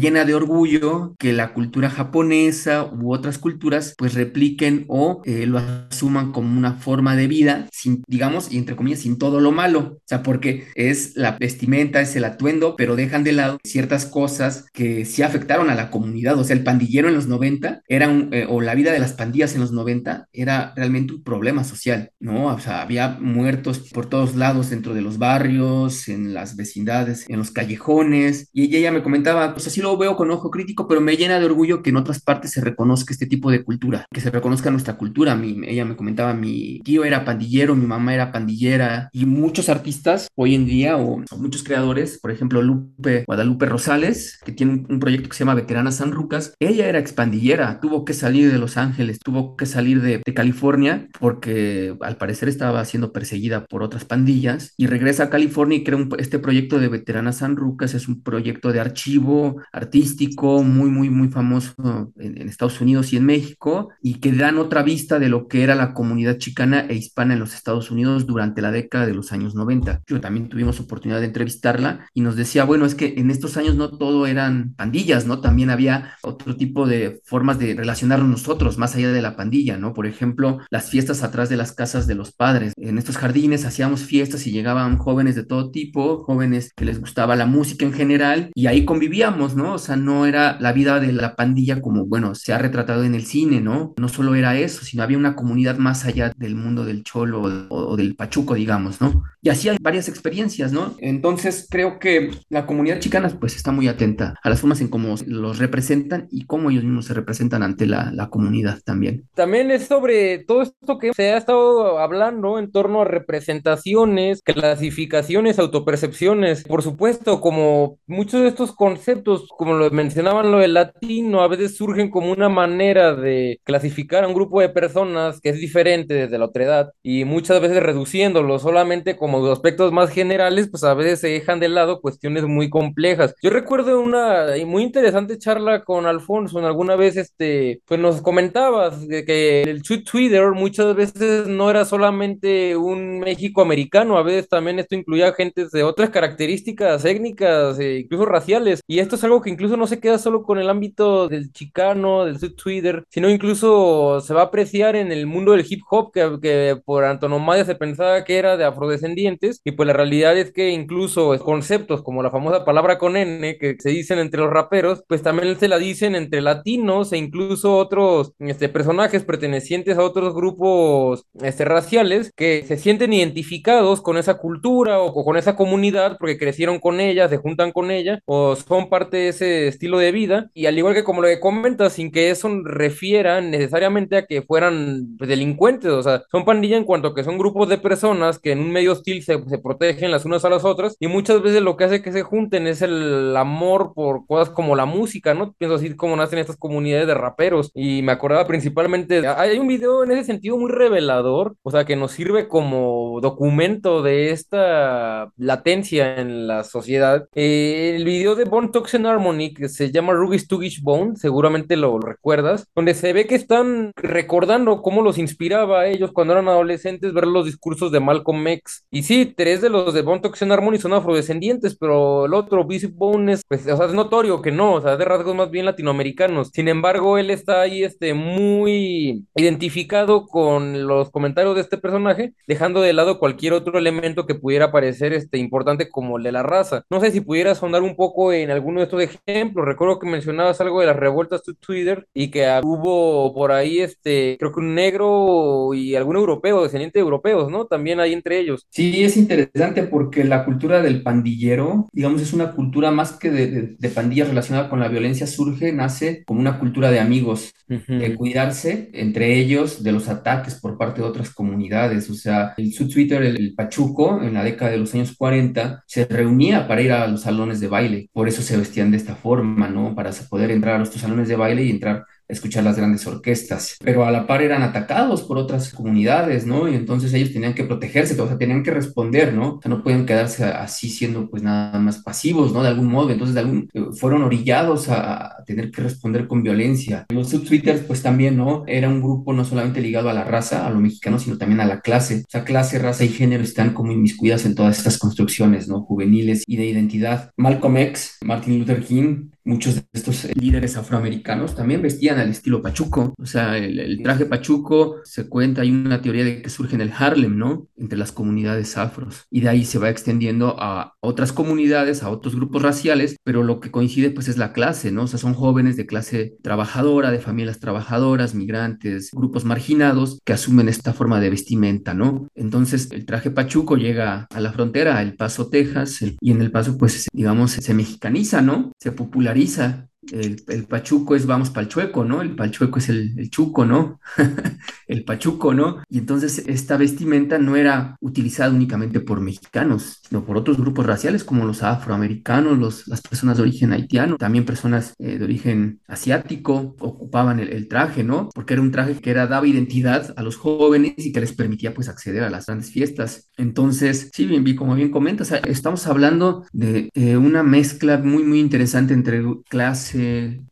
llena de orgullo que la cultura japonesa u otras culturas pues repliquen o eh, lo asuman como una forma de vida, sin, digamos, y entre comillas, sin todo lo malo. O sea, porque es la vestimenta, es el atuendo, pero dejan de lado ciertas cosas que sí afectaron a la comunidad. O sea, el pandillero en los 90 era un, eh, o la vida de las pandillas en los 90 era realmente un problema social, ¿no? O sea, había muertos por todos lados dentro de los barrios, en las vecindades, en los callejones. Y ella me comentaba, pues así lo veo con ojo crítico, pero me llena de orgullo que en otras partes se reconozca este tipo de cultura, que se reconozca nuestra cultura. Mi, ella me comentaba, mi tío era pandillero, mi mamá era pandillera. Y muchos artistas hoy en día o, muchos creadores, por ejemplo, Lupe Guadalupe Rosales, que tiene un, proyecto que se llama Veterana San Rucas, ella era expandillera, tuvo que salir de Los Ángeles, tuvo que salir de, California porque al parecer estaba siendo perseguida por otras pandillas y regresa a California y crea este proyecto de Veterana San Rucas, es un proyecto de archivo artístico muy, muy, muy famoso en, en Estados Unidos y en México y que dan otra vista de lo que era la comunidad chicana e hispana en los Estados Unidos durante la década de los años 90. Yo también tuvimos oportunidad de entrevistarla y nos decía, bueno, es que en estos años no todo eran pandillas, ¿no? También había otro tipo de formas de relacionarnos nosotros más allá de la pandilla, ¿no? Por ejemplo, las fiestas atrás de las casas de los padres. En estos jardines hacíamos fiestas y llegaban jóvenes de todo tipo, jóvenes que les gustaba la música en general y ahí convivíamos, ¿no? O sea, no era la vida de la pandilla como, bueno, se ha retratado en el cine, ¿no? No solo era eso, sino había una comunidad más allá del mundo del cholo o, del pachuco, digamos, ¿no? Y así hay varias experiencias, ¿no? Entonces creo que la comunidad chicana pues está muy atenta a las formas en cómo los representan y cómo ellos mismos se representan ante la, la comunidad también. También es sobre todo esto que se ha estado hablando en torno a representaciones, clasificaciones, autopercepciones. Por supuesto, como muchos de estos conceptos, como lo mencionaban lo del latino, a veces surgen como una manera de clasificar a un grupo de personas que es diferente desde la otra edad y muchas veces reduciéndolo solamente como aspectos más generales, pues a veces se dejan de lado cuestiones muy complejas. Yo recuerdo una muy interesante charla con Alfonso, en alguna vez este, pues nos comentabas que el Twitter muchas veces no era solamente un México americano, a veces también esto incluía gente de otras características étnicas e incluso raciales. Y esto es algo que incluso no se queda solo con el ámbito del chicano, del Twitter, sino incluso se va a apreciar en el mundo del hip hop, que, que por antonomasia se pensaba que era de afrodescendientes, y pues la realidad es que incluso conceptos como la famosa palabra con N, que se dicen entre los raperos, pues también se la dicen entre latinos e incluso otros este, personajes pertenecientes a otros grupos este, raciales que se sienten identificados con esa cultura o, con esa comunidad porque crecieron con ella, se juntan con ella o son parte de ese estilo de vida. Y al igual que como lo que comentas, sin que eso refiera necesariamente a que fueran pues, delincuentes, o sea, son pandillas en cuanto que son grupos de personas que en un medio hostil se, se protegen las unas a las otras y muchas veces lo que hace que se junten es el amor por cosas como la música, ¿no? Pienso así como nacen estas comunidades de raperos y me acordaba principalmente, hay un video en ese sentido muy revelador, o sea, que nos sirve como documento de esta latencia en la sociedad. Eh, el video de Bone Toxin Harmony, que se llama Ruby's Tugish Bone, seguramente lo, recuerdas, donde se ve que están recordando cómo los inspiraba a ellos cuando eran adolescentes ver los discursos de Malcolm X. Y sí, tres de los de Bone Toxin Harmony son afrodescendientes, pero el otro, Bishop Bone, es, pues, o sea, es notorio que no, o sea, de rasgos más bien latinoamericanos. Sin embargo, él está ahí este, muy identificado con los comentarios de este personaje, dejando de lado cualquier otro elemento que pudiera parecer este, importante como el de la raza. No sé si pudieras sonar un poco en alguno de estos ejemplos. Recuerdo que mencionabas algo de las revueltas de Twitter y que hubo por ahí, este, creo que un negro y algún europeo, descendiente de ¿no? También hay entre ellos. Sí, es interesante porque la cultura del pandillero, digamos, es una cultura más que de, de, pandillas relacionada con la violencia, surge, nace como una cultura de amigos, de cuidarse entre ellos de los ataques por parte de otras comunidades. O sea, el Twitter, el, el Pachuco, en la década de los años 40, se reunía para ir a los salones de baile. Por eso se vestían de esta forma, ¿no? Para poder entrar a los salones de baile y entrar escuchar las grandes orquestas, pero a la par eran atacados por otras comunidades, ¿no? Y entonces ellos tenían que protegerse, o sea, tenían que responder, ¿no? O sea, no pueden quedarse así siendo pues nada más pasivos, ¿no? De algún modo, entonces de algún, eh, fueron orillados a, tener que responder con violencia. Los subtwitters pues también, ¿no? Era un grupo no solamente ligado a la raza, a lo mexicano, sino también a la clase. O sea, clase, raza y género están como inmiscuidas en todas estas construcciones, ¿no? Juveniles y de identidad. Malcolm X, Martin Luther King, muchos de estos líderes afroamericanos también vestían al estilo pachuco. O sea, el, traje pachuco se cuenta, hay una teoría de que surge en el Harlem, ¿no? Entre las comunidades afros. Y de ahí se va extendiendo a otras comunidades, a otros grupos raciales, pero lo que coincide pues es la clase, ¿no? O sea, son jóvenes de clase trabajadora, de familias trabajadoras, migrantes, grupos marginados que asumen esta forma de vestimenta, ¿no? Entonces, el traje pachuco llega a la frontera, a El Paso, Texas, y en El Paso pues digamos se mexicaniza, ¿no? Se populariza Marisa el, pachuco es vamos el chueco, ¿no? El palchueco es el, el chuco, ¿no? <laughs> el pachuco, ¿no? Y entonces esta vestimenta no era utilizada únicamente por mexicanos, sino por otros grupos raciales como los afroamericanos, los, las personas de origen haitiano, también personas eh, de origen asiático ocupaban el, traje, ¿no? Porque era un traje que era, daba identidad a los jóvenes y que les permitía pues acceder a las grandes fiestas. Entonces, sí, bien, como bien comentas, estamos hablando de eh, una mezcla muy, muy interesante entre clase,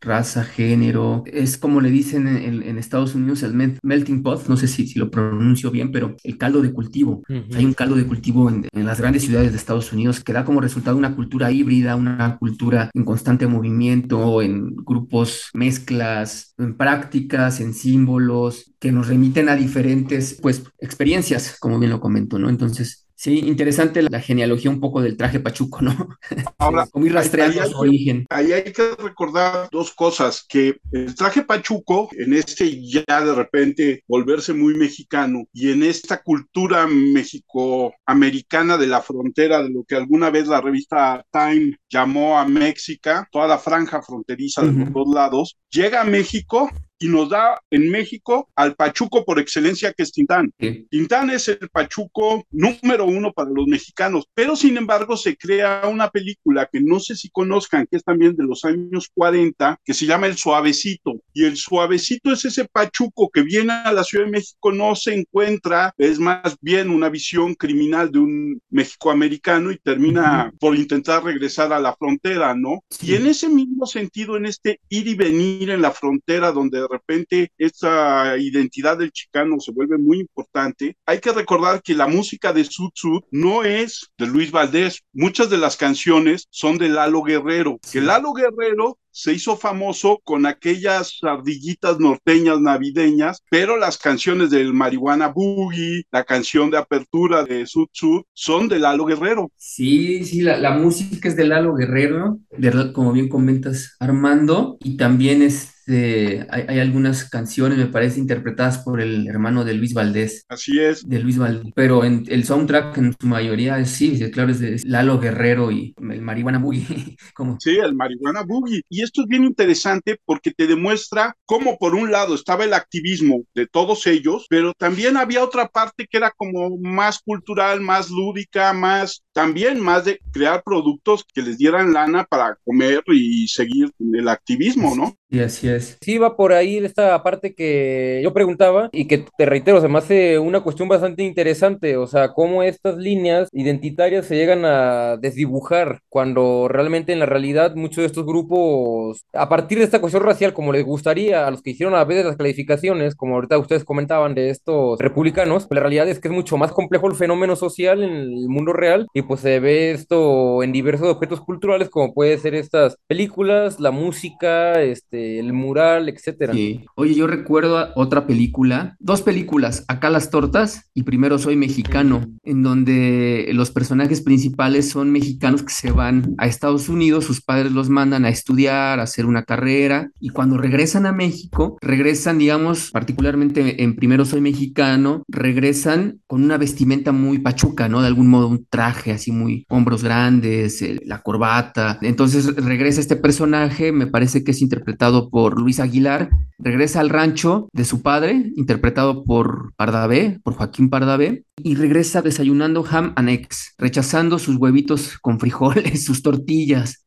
raza, género. Es como le dicen en, Estados Unidos el melting pot, no sé si, si, lo pronuncio bien, pero el caldo de cultivo. Hay un caldo de cultivo en, en, las grandes ciudades de Estados Unidos que da como resultado una cultura híbrida, una cultura en constante movimiento, en grupos, mezclas, en prácticas, en símbolos, que nos remiten a diferentes, pues, experiencias, como bien lo comento, ¿no? Entonces, Sí, interesante la genealogía un poco del traje pachuco, ¿no? <laughs> Ahora, muy rastreando su origen. Ahí hay que recordar dos cosas, que el traje pachuco, en este ya de repente volverse muy mexicano y en esta cultura mexicoamericana de la frontera, de lo que alguna vez la revista Time llamó a México, toda la franja fronteriza de los dos lados, llega a México y nos da en México al Pachuco por excelencia que es Tintán. Tintán es el Pachuco número uno para los mexicanos, pero sin embargo se crea una película que no sé si conozcan, que es también de los años 40, que se llama El Suavecito. Y el Suavecito es ese Pachuco que viene a la Ciudad de México, no se encuentra, es más bien una visión criminal de un mexicoamericano y termina por intentar regresar a la frontera, ¿no? Y en ese mismo sentido, en este ir y venir en la frontera donde de repente esta identidad del chicano se vuelve muy importante, hay que recordar que la música de Sud Sud no es de Luis Valdés. Muchas de las canciones son de Lalo Guerrero, que Lalo Guerrero se hizo famoso con aquellas ardillitas norteñas navideñas, pero las canciones del Marihuana Boogie, la canción de apertura de Sud Sud, son de Lalo Guerrero. Sí, sí, la, música es de Lalo Guerrero, de, como bien comentas, Armando, y también es este, hay, algunas canciones, me parece, interpretadas por el hermano de Luis Valdés. Así es. De Luis Valdés. Pero en el soundtrack en su mayoría es, sí, claro, es de Lalo Guerrero y el Marihuana Boogie. <laughs> como... Sí, el Marihuana Boogie. Y esto es bien interesante porque te demuestra cómo por un lado estaba el activismo de todos ellos, pero también había otra parte que era como más cultural, más lúdica, más también más de crear productos que les dieran lana para comer y seguir el activismo, ¿no? Y así es. Sí, va por ahí esta parte que yo preguntaba y que te reitero, se me hace una cuestión bastante interesante, o sea, cómo estas líneas identitarias se llegan a desdibujar cuando realmente en la realidad muchos de estos grupos, a partir de esta cuestión racial, como les gustaría a los que hicieron a veces las clasificaciones, como ahorita ustedes comentaban de estos republicanos, la realidad es que es mucho más complejo el fenómeno social en el mundo real y pues se ve esto en diversos objetos culturales como puede ser estas películas, la música, este el mural, etcétera. Oye, yo recuerdo otra película, dos películas, Acá las tortas y Primero soy mexicano, en donde los personajes principales son mexicanos que se van a Estados Unidos, sus padres los mandan a estudiar, a hacer una carrera y cuando regresan a México, regresan, digamos, particularmente en Primero soy mexicano, regresan con una vestimenta muy pachuca, ¿no? De algún modo un traje así muy hombros grandes, la corbata. Entonces regresa este personaje, me parece que es interpretado por Luis Aguilar, regresa al rancho de su padre, interpretado por Pardavé, por Joaquín Pardavé, y regresa desayunando ham eggs, rechazando sus huevitos con frijoles, <laughs> sus tortillas.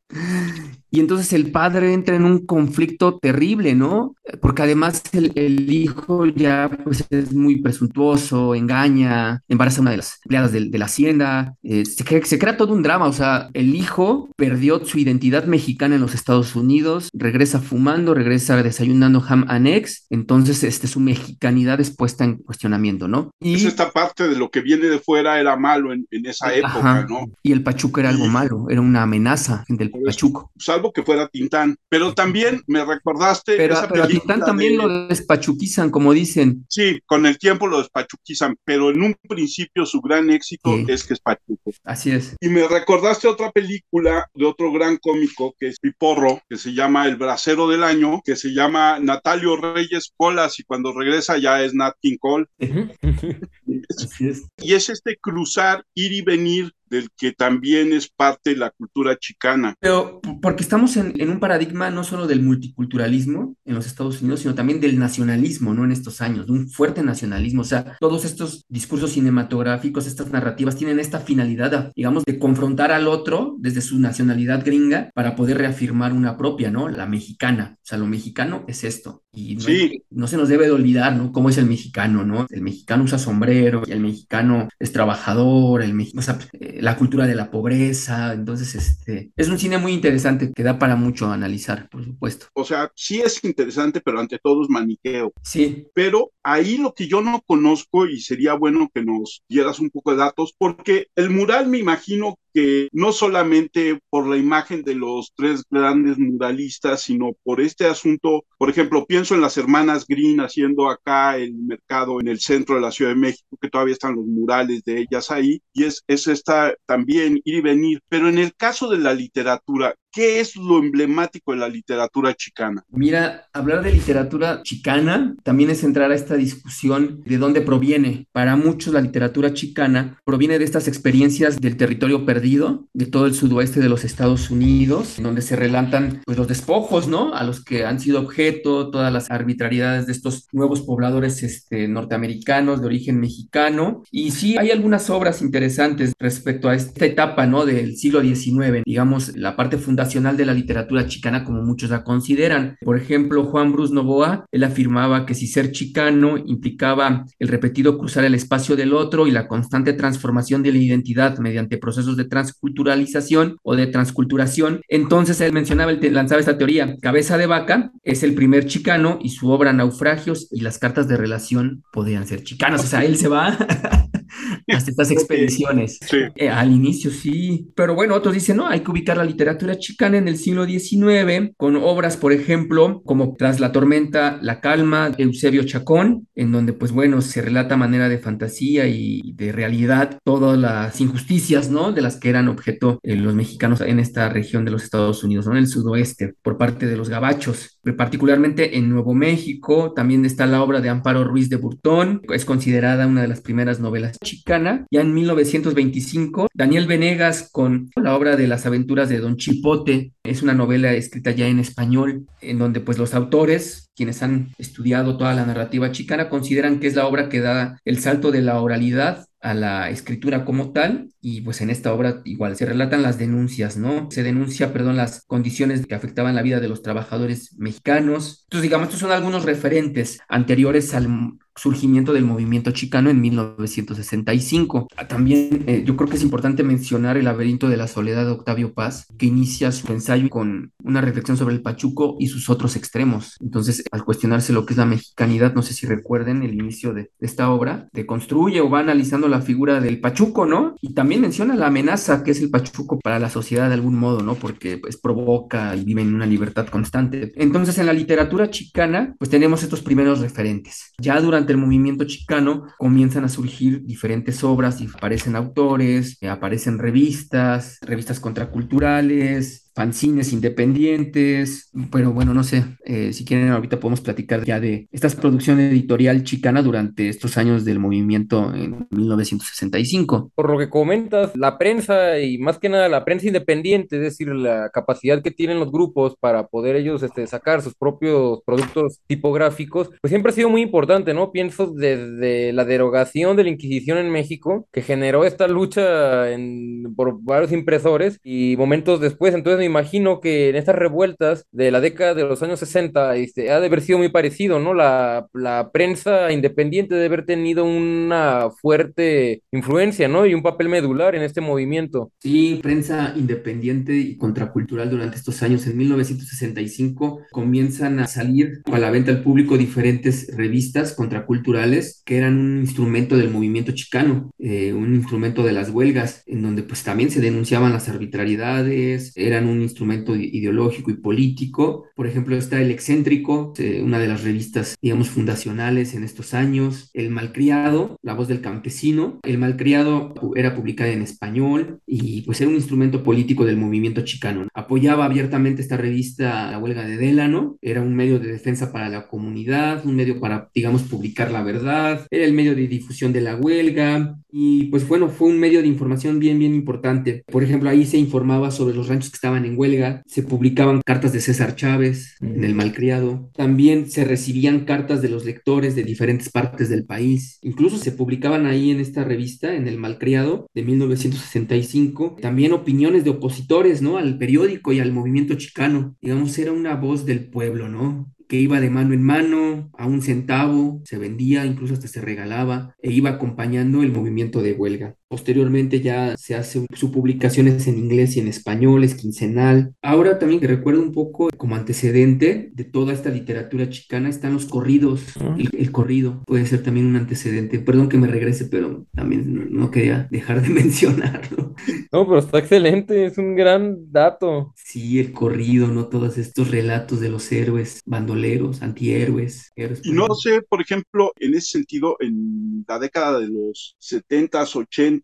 Y entonces el padre entra en un conflicto terrible, ¿no? Porque además el, hijo ya pues es muy presuntuoso, engaña, embaraza a una de las empleadas de, la hacienda, eh, se, crea, se, crea, todo un drama, o sea, el hijo perdió su identidad mexicana en los Estados Unidos, regresa fumando, regresa desayunando ham and eggs, entonces este, su mexicanidad es puesta en cuestionamiento, ¿no? Y pues esta parte de lo que viene de fuera era malo en, esa época, ¿no? Y el Pachuco era algo malo, era una amenaza del Pachuco que fuera Tintán. Pero también me recordaste. Pero, pero a Tintán también lo despachuquizan, como dicen. Sí, con el tiempo lo despachuquizan, pero en un principio su gran éxito es que es Pachuco. Así es. Y me recordaste otra película de otro gran cómico que es Piporro, que se llama El Bracero del Año, que se llama Natalio Reyes Colas y cuando regresa ya es Nat King Cole. <laughs> Así es. Y es este cruzar, ir y venir del que también es parte la cultura chicana. Pero porque estamos en, en, un paradigma no solo del multiculturalismo en los Estados Unidos, sino también del nacionalismo, ¿no? En estos años, de un fuerte nacionalismo. O sea, todos estos discursos cinematográficos, estas narrativas tienen esta finalidad, digamos, de confrontar al otro desde su nacionalidad gringa para poder reafirmar una propia, ¿no? La mexicana. O sea, lo mexicano es esto. Y no, sí. no se nos debe de olvidar, ¿no? Cómo es el mexicano, ¿no? El mexicano usa sombrero, el mexicano es trabajador, el mexicano, o sea, eh, la cultura de la pobreza. Entonces, este, es un cine muy interesante que da para mucho analizar, por supuesto. O sea, sí es interesante, pero ante todo es maniqueo. Sí. Pero ahí lo que yo no conozco y sería bueno que nos dieras un poco de datos, porque el mural me imagino que no solamente por la imagen de los tres grandes muralistas, sino por este asunto, por ejemplo, pienso en las hermanas Green haciendo acá el mercado en el centro de la Ciudad de México, que todavía están los murales de ellas ahí, y es, es esta también ir y venir. Pero en el caso de la literatura, ¿Qué es lo emblemático de la literatura chicana? Mira, hablar de literatura chicana también es entrar a esta discusión de dónde proviene. Para muchos la literatura chicana proviene de estas experiencias del territorio perdido, de todo el sudoeste de los Estados Unidos, donde se relatan pues, los despojos, ¿no? A los que han sido objeto, todas las arbitrariedades de estos nuevos pobladores este, norteamericanos de origen mexicano. Y sí, hay algunas obras interesantes respecto a esta etapa, ¿no? Del siglo XIX, digamos, la parte fundamental de la literatura chicana como muchos la consideran. Por ejemplo, Juan Bruce Novoa, él afirmaba que si ser chicano implicaba el repetido cruzar el espacio del otro y la constante transformación de la identidad mediante procesos de transculturalización o de transculturación, entonces él mencionaba, él lanzaba esta teoría, Cabeza de Vaca es el primer chicano y su obra Naufragios y las cartas de relación podían ser chicanos, o sea, él se va <laughs> hasta estas expediciones. Eh, al inicio sí, pero bueno, otros dicen, no, hay que ubicar la literatura chicana en el siglo XIX con obras, por ejemplo, como Tras la tormenta, La calma, de Eusebio Chacón, en donde pues bueno, se relata manera de fantasía y de realidad todas las injusticias, ¿no? De las que eran objeto eh, los mexicanos en esta región de los Estados Unidos, ¿no? En el sudoeste, por parte de los gabachos, particularmente en Nuevo México, también está la obra de Amparo Ruiz de Burtón, es considerada una de las primeras novelas chicana. Ya en 1925, Daniel Venegas con la obra de las aventuras de Don Chipote, es una novela escrita ya en español, en donde pues los autores, quienes han estudiado toda la narrativa chicana, consideran que es la obra que da el salto de la oralidad a la escritura como tal y pues en esta obra igual se relatan las denuncias, ¿no? Se denuncia, perdón, las condiciones que afectaban la vida de los trabajadores mexicanos. Entonces, digamos, estos son algunos referentes anteriores al surgimiento del movimiento chicano en 1965. Ah, también eh, yo creo que es importante mencionar el laberinto de la soledad de Octavio Paz, que inicia su ensayo con una reflexión sobre el pachuco y sus otros extremos. Entonces, al cuestionarse lo que es la mexicanidad, no sé si recuerden el inicio de, esta obra, deconstruye o va analizando la figura del pachuco, ¿no? Y también menciona la amenaza que es el pachuco para la sociedad de algún modo, ¿no? Porque pues provoca y vive en una libertad constante. Entonces, en la literatura chicana, pues tenemos estos primeros referentes. Ya durante el movimiento chicano comienzan a surgir diferentes obras y aparecen autores, eh, aparecen revistas, revistas contraculturales, fanzines independientes, pero bueno, no sé, eh, si quieren ahorita podemos platicar ya de esta producción editorial chicana durante estos años del movimiento en 1965. Por lo que comentas, la prensa y más que nada la prensa independiente, es decir, la capacidad que tienen los grupos para poder ellos este, sacar sus propios productos tipográficos, pues siempre ha sido muy importante, ¿no? Pienso desde la derogación de la Inquisición en México, que generó esta lucha en, por varios impresores y momentos después, entonces me imagino que en estas revueltas de la década de los años 60 este, ha de haber sido muy parecido, ¿no? La, la prensa independiente debe haber tenido una fuerte influencia, ¿no? Y un papel medular en este movimiento. Sí, prensa independiente y contracultural durante estos años. En 1965 comienzan a salir a la venta al público diferentes revistas contraculturales que eran un instrumento del movimiento chicano, eh, un instrumento de las huelgas, en donde pues también se denunciaban las arbitrariedades, eran un instrumento ideológico y político. Por ejemplo, está El Excéntrico, eh, una de las revistas, digamos, fundacionales en estos años. El Malcriado, La Voz del Campesino. El Malcriado era publicada en español y pues era un instrumento político del movimiento chicano. Apoyaba abiertamente esta revista La Huelga de Délano. Era un medio de defensa para la comunidad, un medio para, digamos, publicar la verdad. Era el medio de difusión de la huelga. Y pues bueno, fue un medio de información bien, bien importante. Por ejemplo, ahí se informaba sobre los ranchos que estaban en huelga, se publicaban cartas de César Chávez en el Malcriado, también se recibían cartas de los lectores de diferentes partes del país, incluso se publicaban ahí en esta revista, en el Malcriado de 1965, también opiniones de opositores, ¿no? Al periódico y al movimiento chicano, digamos, era una voz del pueblo, ¿no? que iba de mano en mano, a un centavo, se vendía, incluso hasta se regalaba, e iba acompañando el movimiento de huelga. Posteriormente ya se hace su publicaciones en inglés y en español, es quincenal. Ahora también que recuerdo un poco como antecedente de toda esta literatura chicana están los corridos. El, corrido puede ser también un antecedente. Perdón que me regrese, pero también no, quería dejar de <laughs> mencionarlo. No, pero está excelente, es un gran dato. Sí, el corrido, ¿no? Todos estos relatos de los héroes, bandoleros, antihéroes. y no sé, por ejemplo, en ese sentido, en la década de los 70s, 80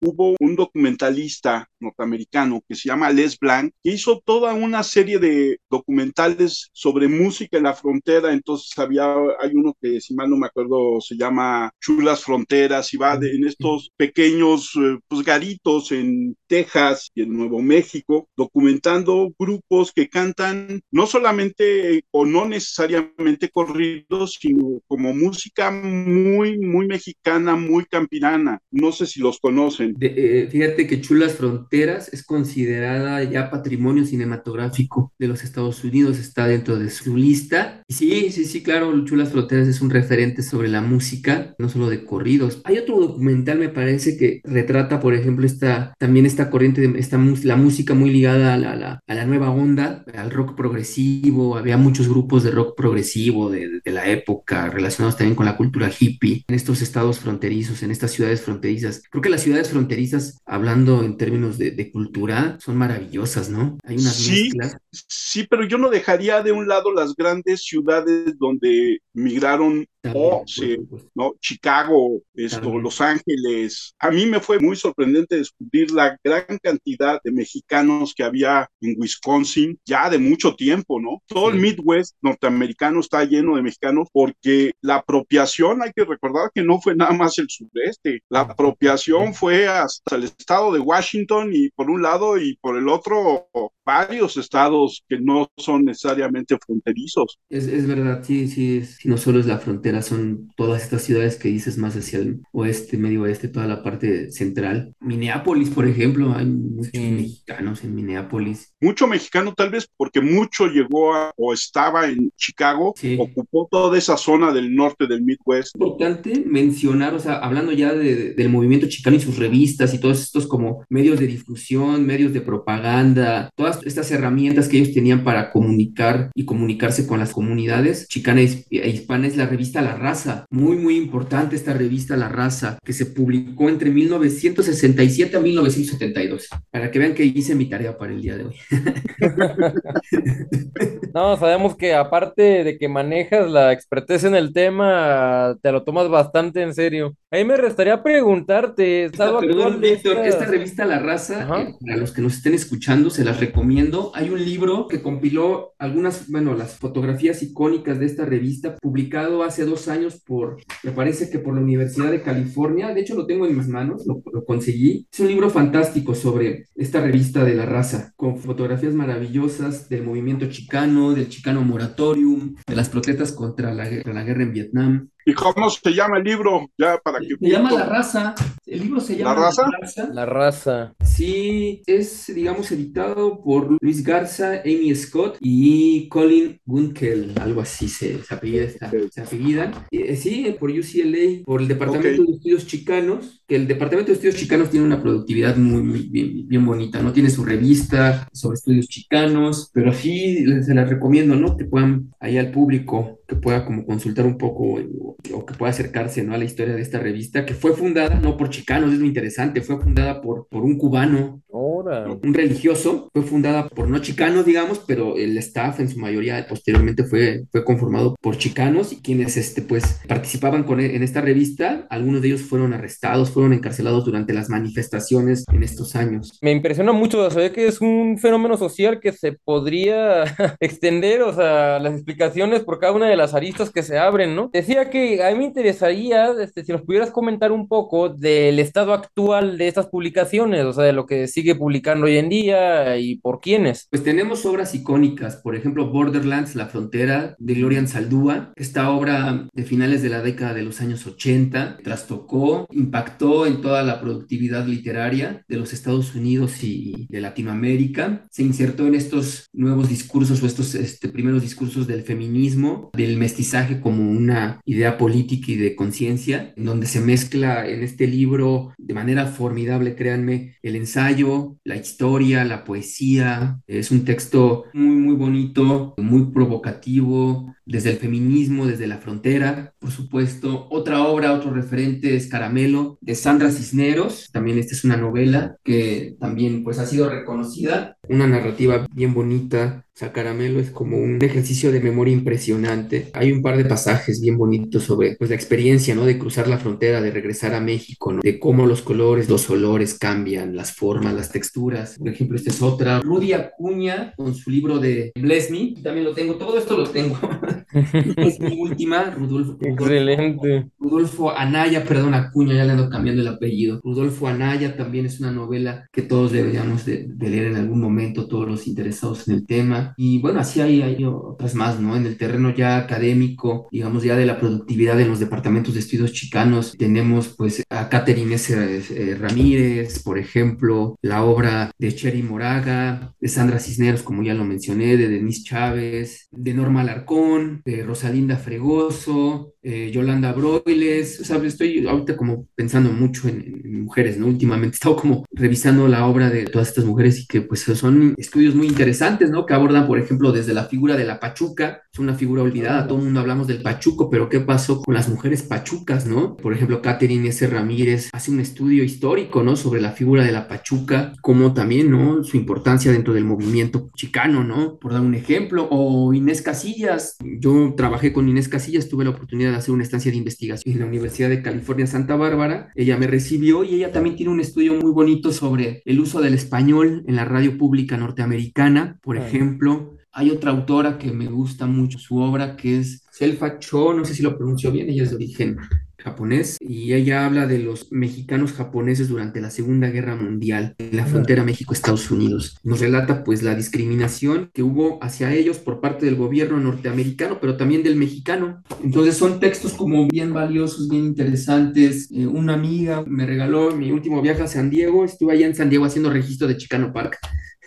hubo un documentalista norteamericano que se llama Les Blanc, que hizo toda una serie de documentales sobre música en la frontera. Entonces había, hay uno que, si mal no me acuerdo, se llama Chulas Fronteras y va en estos pequeños eh, pues, garitos en Texas y en Nuevo México, documentando grupos que cantan no solamente o no necesariamente corridos, sino como música muy, muy mexicana, muy campirana. No sé si los conocen. Eh, fíjate que Chulas Fronteras es considerada ya patrimonio cinematográfico de los Estados Unidos, está dentro de su lista. Y sí, sí, sí, claro, Chulas Fronteras es un referente sobre la música, no solo de corridos. Hay otro documental, me parece, que retrata, por ejemplo, esta, también esta corriente de esta, la música muy ligada a la, a la, nueva onda, al rock progresivo. Había muchos grupos de rock progresivo de, de la época relacionados también con la cultura hippie en estos estados fronterizos, en estas ciudades fronterizas. Creo que las ciudades fronterizas, hablando en términos de, cultura, son maravillosas, ¿no? Hay unas sí, Sí, pero yo no dejaría de un lado las grandes ciudades donde migraron o ¿no? Chicago, esto, Los Ángeles. A mí me fue muy sorprendente descubrir la gran cantidad de mexicanos que había en Wisconsin ya de mucho tiempo, ¿no? Todo el Midwest norteamericano está lleno de mexicanos porque la apropiación, hay que recordar que no fue nada más el sureste, la apropiación fue hasta el estado de Washington y por un lado y por el otro varios estados que no son necesariamente fronterizos. Es, es verdad, sí, sí, no solo es la frontera, son todas estas ciudades que dices más hacia el oeste, medio oeste, toda la parte central. Minneapolis, por ejemplo, hay muchos mexicanos en Minneapolis. Mucho mexicano tal vez porque mucho llegó a, o estaba en Chicago, ocupó toda esa zona del norte del Midwest. Es importante mencionar, o sea, hablando ya de, del movimiento chicano y sus revistas y todos estos como medios de difusión, medios de propaganda, todas estas herramientas que ellos tenían para comunicar y comunicarse con las comunidades chicanas e hispanas, la revista La Raza, muy, muy importante esta revista La Raza, que se publicó entre 1967 a 1972, para que vean que hice mi tarea para el día de hoy. <laughs> no, sabemos que aparte de que manejas la expertez en el tema, te lo tomas bastante en serio. Ahí me restaría preguntarte, esta, perdón, Víctor, esta revista La Raza, eh, para los que nos estén escuchando, se las recomiendo. Hay un libro que compiló algunas, bueno, las fotografías icónicas de esta revista, publicado hace dos años por, me parece que por la Universidad de California. De hecho, lo tengo en mis manos, lo, lo conseguí. Es un libro fantástico sobre esta revista de La Raza, con fotografías maravillosas del movimiento chicano, del chicano moratorium, de las protestas contra la, la guerra en Vietnam. ¿Y cómo se llama el libro? Ya para que se llama La Raza. El libro se llama ¿La Raza? La Raza. La Raza. Sí, es, digamos, editado por Luis Garza, Amy Scott y Colin Gunkel, algo así se, se apellida, se apellidan. Eh, sí, por UCLA, por el Departamento de Estudios Chicanos, que el Departamento de Estudios Chicanos tiene una productividad muy, muy bien, bien, bonita, ¿no? Tiene su revista sobre estudios chicanos, pero sí se las recomiendo, ¿no? Que puedan, ahí al público, que pueda como consultar un poco o que pueda acercarse ¿no? a la historia de esta revista, que fue fundada no por chicanos, es muy interesante, fue fundada por, por un cubano, un religioso, fue fundada por no chicanos, digamos, pero el staff en su mayoría posteriormente fue, fue conformado por chicanos y quienes este, pues, participaban con, e, en esta revista, algunos de ellos fueron arrestados, fueron encarcelados durante las manifestaciones en estos años. Me impresiona mucho saber que es un fenómeno social que se podría <laughs> extender, o sea, las explicaciones por cada una de las aristas que se abren, ¿no? Decía que a mí me interesaría este, si nos pudieras comentar un poco del estado actual de estas publicaciones, o sea, de lo que sigue publicando hoy en día y por quiénes. Pues tenemos obras icónicas, por ejemplo, Borderlands, La Frontera, de Glorian Saldúa. Esta obra de finales de la década de los años 80 trastocó, impactó en toda la productividad literaria de los Estados Unidos y de Latinoamérica. Se insertó en estos nuevos discursos o estos este, primeros discursos del feminismo, del mestizaje como una idea política y de conciencia, en donde se mezcla en este libro de manera formidable, créanme, el ensayo, la historia, la poesía. Es un texto muy, muy bonito, muy provocativo, desde el feminismo, desde la frontera, por supuesto. Otra obra, otro referente es Caramelo, de Sandra Cisneros. También esta es una novela que también pues ha sido reconocida. Una narrativa bien bonita, Caramelo es como un ejercicio de memoria impresionante. Hay un par de pasajes bien bonitos sobre pues, la experiencia, ¿no? De cruzar la frontera, de regresar a México, ¿no? De cómo los colores, los olores cambian, las formas, las texturas. Por ejemplo, esta es otra. Rudy Acuña con su libro de Bless Me. También lo tengo. Todo esto lo tengo. <laughs> es mi última. Rudolfo. <laughs> Excelente. Rudolfo Anaya, perdón, Acuña, ya le ando cambiando el apellido. Rudolfo Anaya también es una novela que todos deberíamos de leer en algún momento, todos los interesados en el tema. Y bueno, así hay, hay otras más, ¿no? En el terreno ya académico, digamos ya de la productividad en los departamentos de estudios chicanos, tenemos pues a Catherine S. Eh, Ramírez, por ejemplo, la obra de Cherry Moraga, de Sandra Cisneros, como ya lo mencioné, de Denise Chávez, de Norma Alarcón, de Rosalinda Fregoso, eh, Yolanda Broiles, o sea, estoy ahorita como pensando mucho en, mujeres, ¿no? Últimamente he estado como revisando la obra de todas estas mujeres y que pues son estudios muy interesantes, ¿no? Que abordan, por ejemplo, desde la figura de la Pachuca, es una figura olvidada, todo el mundo hablamos del Pachuco, pero ¿qué pasó con las mujeres pachucas, ¿no? Por ejemplo, Catherine S. Ramírez hace un estudio histórico, ¿no? Sobre la figura de la Pachuca, como también, ¿no? Su importancia dentro del movimiento chicano, ¿no? Por dar un ejemplo, o Inés Casillas, yo trabajé con Inés Casillas, tuve la oportunidad de hacer una estancia de investigación en la Universidad de California Santa Bárbara. Ella me recibió y ella también tiene un estudio muy bonito sobre el uso del español en la radio pública norteamericana, por ejemplo. Hay otra autora que me gusta mucho su obra, que es Selfa Cho, no sé si lo pronuncio bien, ella es de origen japonés y ella habla de los mexicanos japoneses durante la Segunda Guerra Mundial en la frontera México-Estados Unidos. Nos relata pues la discriminación que hubo hacia ellos por parte del gobierno norteamericano, pero también del mexicano. Entonces son textos como bien valiosos, bien interesantes. Eh, una amiga me regaló mi último viaje a San Diego, estuve allá en San Diego haciendo registro de Chicano Park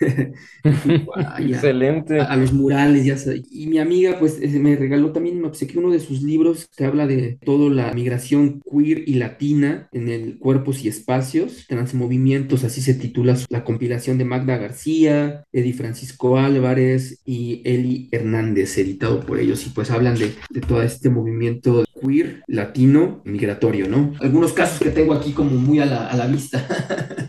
<laughs> <laughs> Excelente. A, los murales, ya sabes. Y mi amiga, pues, me regaló también, me obsequió uno de sus libros que habla de toda la migración queer y latina en el Cuerpos y Espacios, Transmovimientos, así se titula la compilación de Magda García, Eddie Francisco Álvarez y Eli Hernández, editado por ellos. Y pues hablan de, de todo este movimiento queer, latino, migratorio, ¿no? Algunos casos que tengo aquí como muy a la, a la vista. <laughs>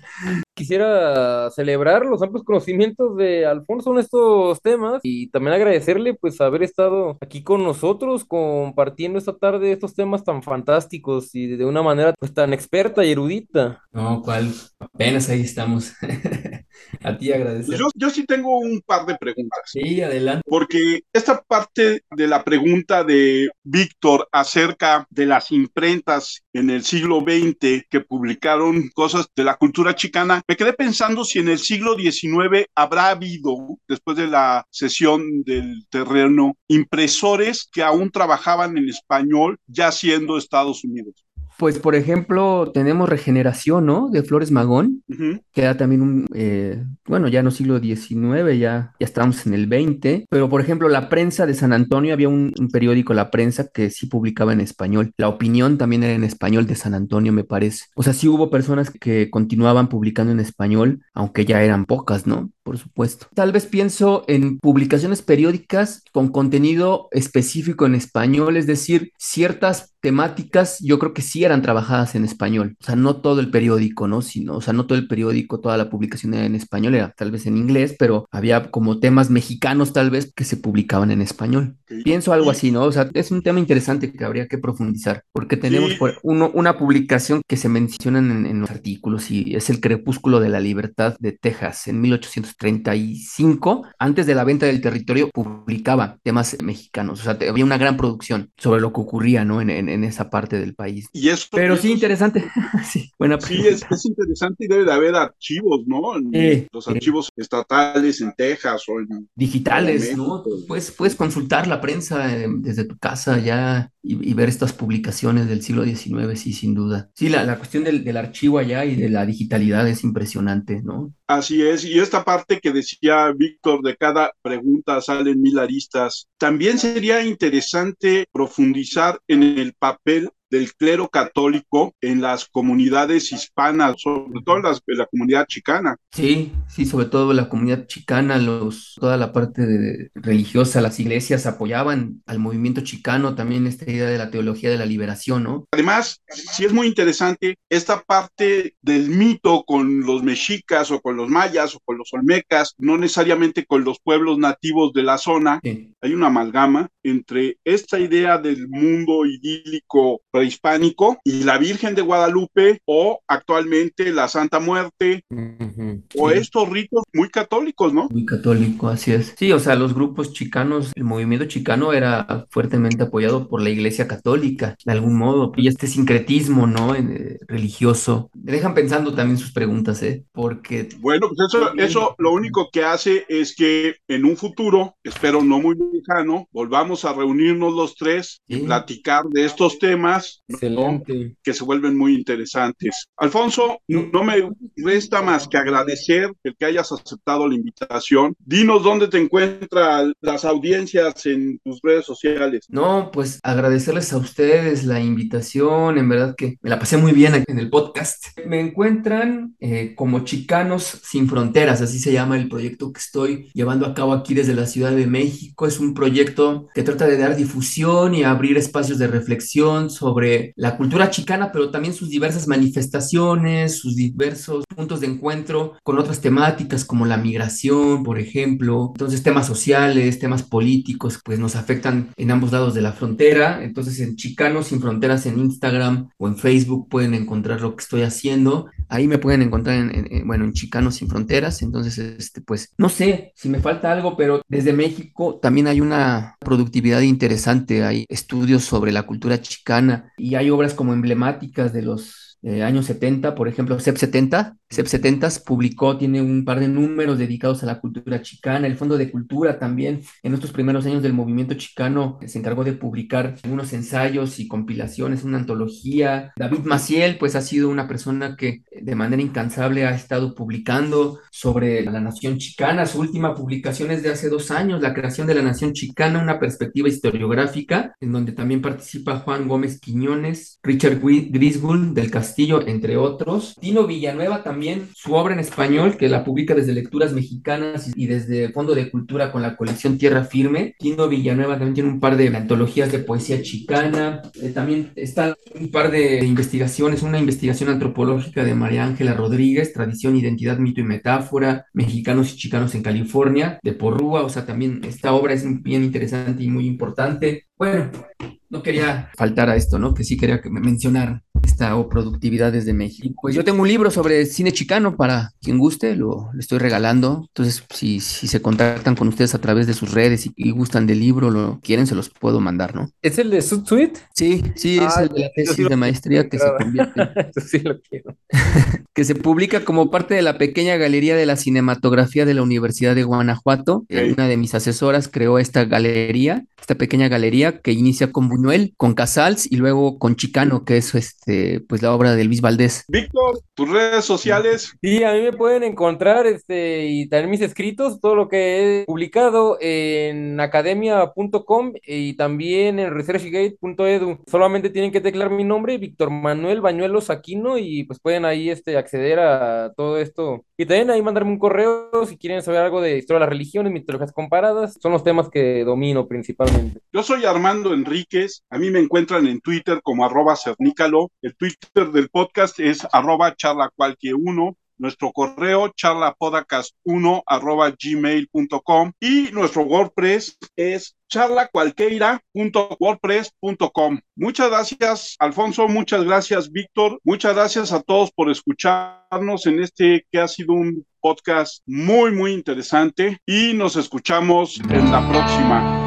Quisiera celebrar los amplios conocimientos de Alfonso en estos temas y también agradecerle pues haber estado aquí con nosotros compartiendo esta tarde estos temas tan fantásticos y de una manera pues tan experta y erudita. No, cual, apenas ahí estamos. <laughs> A ti agradecer. Yo, yo sí tengo un par de preguntas. Sí, adelante. Porque esta parte de la pregunta de Víctor acerca de las imprentas en el siglo XX que publicaron cosas de la cultura chicana, me quedé pensando si en el siglo XIX habrá habido, después de la sesión del terreno, impresores que aún trabajaban en español, ya siendo Estados Unidos. Pues, por ejemplo, tenemos Regeneración, ¿no? De Flores Magón, que era también un, eh, bueno, ya no siglo XIX, ya, ya estamos en el XX, pero por ejemplo, la prensa de San Antonio, había un, periódico, La Prensa, que sí publicaba en español. La opinión también era en español de San Antonio, me parece. O sea, sí hubo personas que continuaban publicando en español, aunque ya eran pocas, ¿no? Por supuesto. Tal vez pienso en publicaciones periódicas con contenido específico en español, es decir, ciertas temáticas yo creo que sí eran trabajadas en español, o sea, no todo el periódico, ¿no? Sino, o sea, no todo el periódico, toda la publicación era en español, era tal vez en inglés, pero había como temas mexicanos tal vez que se publicaban en español. Pienso algo así, ¿no? O sea, es un tema interesante que habría que profundizar, porque tenemos por uno, una publicación que se menciona en, en, los artículos y es el Crepúsculo de la Libertad de Texas en 1835, antes de la venta del territorio, publicaba temas mexicanos, o sea, había una gran producción sobre lo que ocurría, ¿no? en en esa parte del país. Y eso, Pero sí, interesante. <laughs> sí, buena sí es, es, interesante y debe de haber archivos, ¿no? los archivos estatales en Texas o en... Digitales, ¿no? Puedes, puedes consultar la prensa eh, desde tu casa ya y, ver estas publicaciones del siglo XIX, sí, sin duda. Sí, la, la cuestión del, del archivo allá y de la digitalidad es impresionante, ¿no? Así es, y esta parte que decía Víctor, de cada pregunta salen mil aristas, también sería interesante profundizar en el papel del clero católico en las comunidades hispanas, sobre todo en, las, la comunidad chicana. Sí, sí, sobre todo la comunidad chicana, los, toda la parte de, religiosa, las iglesias apoyaban al movimiento chicano, también esta idea de la teología de la liberación, ¿no? Además, sí es muy interesante esta parte del mito con los mexicas o con los mayas o con los olmecas, no necesariamente con los pueblos nativos de la zona. Sí. Hay una amalgama entre esta idea del mundo idílico prehispánico y la Virgen de Guadalupe o actualmente la Santa Muerte uh -huh, o sí. estos ritos muy católicos, ¿no? Muy católico, así es. Sí, o sea, los grupos chicanos, el movimiento chicano era fuertemente apoyado por la Iglesia Católica, de algún modo, y este sincretismo, ¿no? Eh, religioso. Me dejan pensando también sus preguntas, ¿eh? Porque... Bueno, pues eso, eso lo único que hace es que en un futuro, espero no muy lejano, volvamos a reunirnos los tres sí. y platicar de estos temas Excelente. que se vuelven muy interesantes. Alfonso, no, no, me resta más que agradecer el que hayas aceptado la invitación. Dinos dónde te encuentran las audiencias en tus redes sociales. No, pues agradecerles a ustedes la invitación, en verdad que me la pasé muy bien aquí en el podcast. Me encuentran eh, como Chicanos Sin Fronteras, así se llama el proyecto que estoy llevando a cabo aquí desde la Ciudad de México. Es un proyecto que trata de dar difusión y abrir espacios de reflexión sobre la cultura chicana, pero también sus diversas manifestaciones, sus diversos puntos de encuentro con otras temáticas como la migración, por ejemplo. Entonces, temas sociales, temas políticos, pues nos afectan en ambos lados de la frontera. Entonces, en Chicanos Sin Fronteras en Instagram o en Facebook pueden encontrar lo que estoy haciendo. Ahí me pueden encontrar en, en, bueno, en Chicanos Sin Fronteras. Entonces, este, pues, no sé si me falta algo, pero desde México también hay una productividad interesante. Hay estudios sobre la cultura chicana Y hay obras como emblemáticas de los eh, años 70, por ejemplo, CEP 70. CEP 70 publicó, tiene un par de números dedicados a la cultura chicana. El Fondo de Cultura también, en estos primeros años del movimiento chicano, se encargó de publicar algunos ensayos y compilaciones, una antología. David Maciel, pues ha sido una persona que de manera incansable ha estado publicando sobre la nación chicana. Su última publicación es de hace dos años, La creación de la nación chicana, una perspectiva historiográfica, en donde también participa Juan Gómez Quiñones, Richard Griswold del Castillo Castillo, entre otros. Tino Villanueva también, su obra en español, que la publica desde Lecturas Mexicanas y desde Fondo de Cultura con la colección Tierra Firme. Tino Villanueva también tiene un par de antologías de poesía chicana. Eh, también está un par de investigaciones, una investigación antropológica de María Ángela Rodríguez, Tradición, Identidad, Mito y Metáfora, Mexicanos y Chicanos en California, de Porrúa. O sea, también esta obra es bien interesante y muy importante. Bueno, no quería faltar a esto, ¿no? Que sí quería que me mencionaran esta o productividad desde México. Pues yo tengo un libro sobre cine chicano para quien guste, lo le estoy regalando. Entonces, si, si se contactan con ustedes a través de sus redes y, gustan del libro, lo quieren, se los puedo mandar, ¿no? ¿Es el de Suite? Sí, sí, es ah, el de la tesis de maestría que se convierte. <laughs> sí lo quiero. <laughs> que se publica como parte de la pequeña galería de la cinematografía de la Universidad de Guanajuato. Una de mis asesoras creó esta galería, esta pequeña galería que inicia con Buñuel, con Casals y luego con Chicano, que es este, pues la obra de Luis Valdés. Víctor, tus redes sociales. Sí, a mí me pueden encontrar este, y tener mis escritos, todo lo que he publicado en academia.com y también en researchgate.edu. Solamente tienen que teclar mi nombre, Víctor Manuel Bañuelos Aquino, y pues pueden ahí este, acceder a todo esto. Y también ahí mandarme un correo si quieren saber algo de historia de las religiones, mitologías comparadas. Son los temas que domino principalmente. Yo soy Armando Enríquez. A mí me encuentran en Twitter como arroba cernícalo. El Twitter del podcast es arroba charla cualquier uno nuestro correo charlapodcast1 arroba gmail.com y nuestro WordPress es charlacualqueira.wordpress.com. Muchas gracias, Alfonso. Muchas gracias, Víctor. Muchas gracias a todos por escucharnos en este que ha sido un podcast muy, muy interesante y nos escuchamos en la próxima.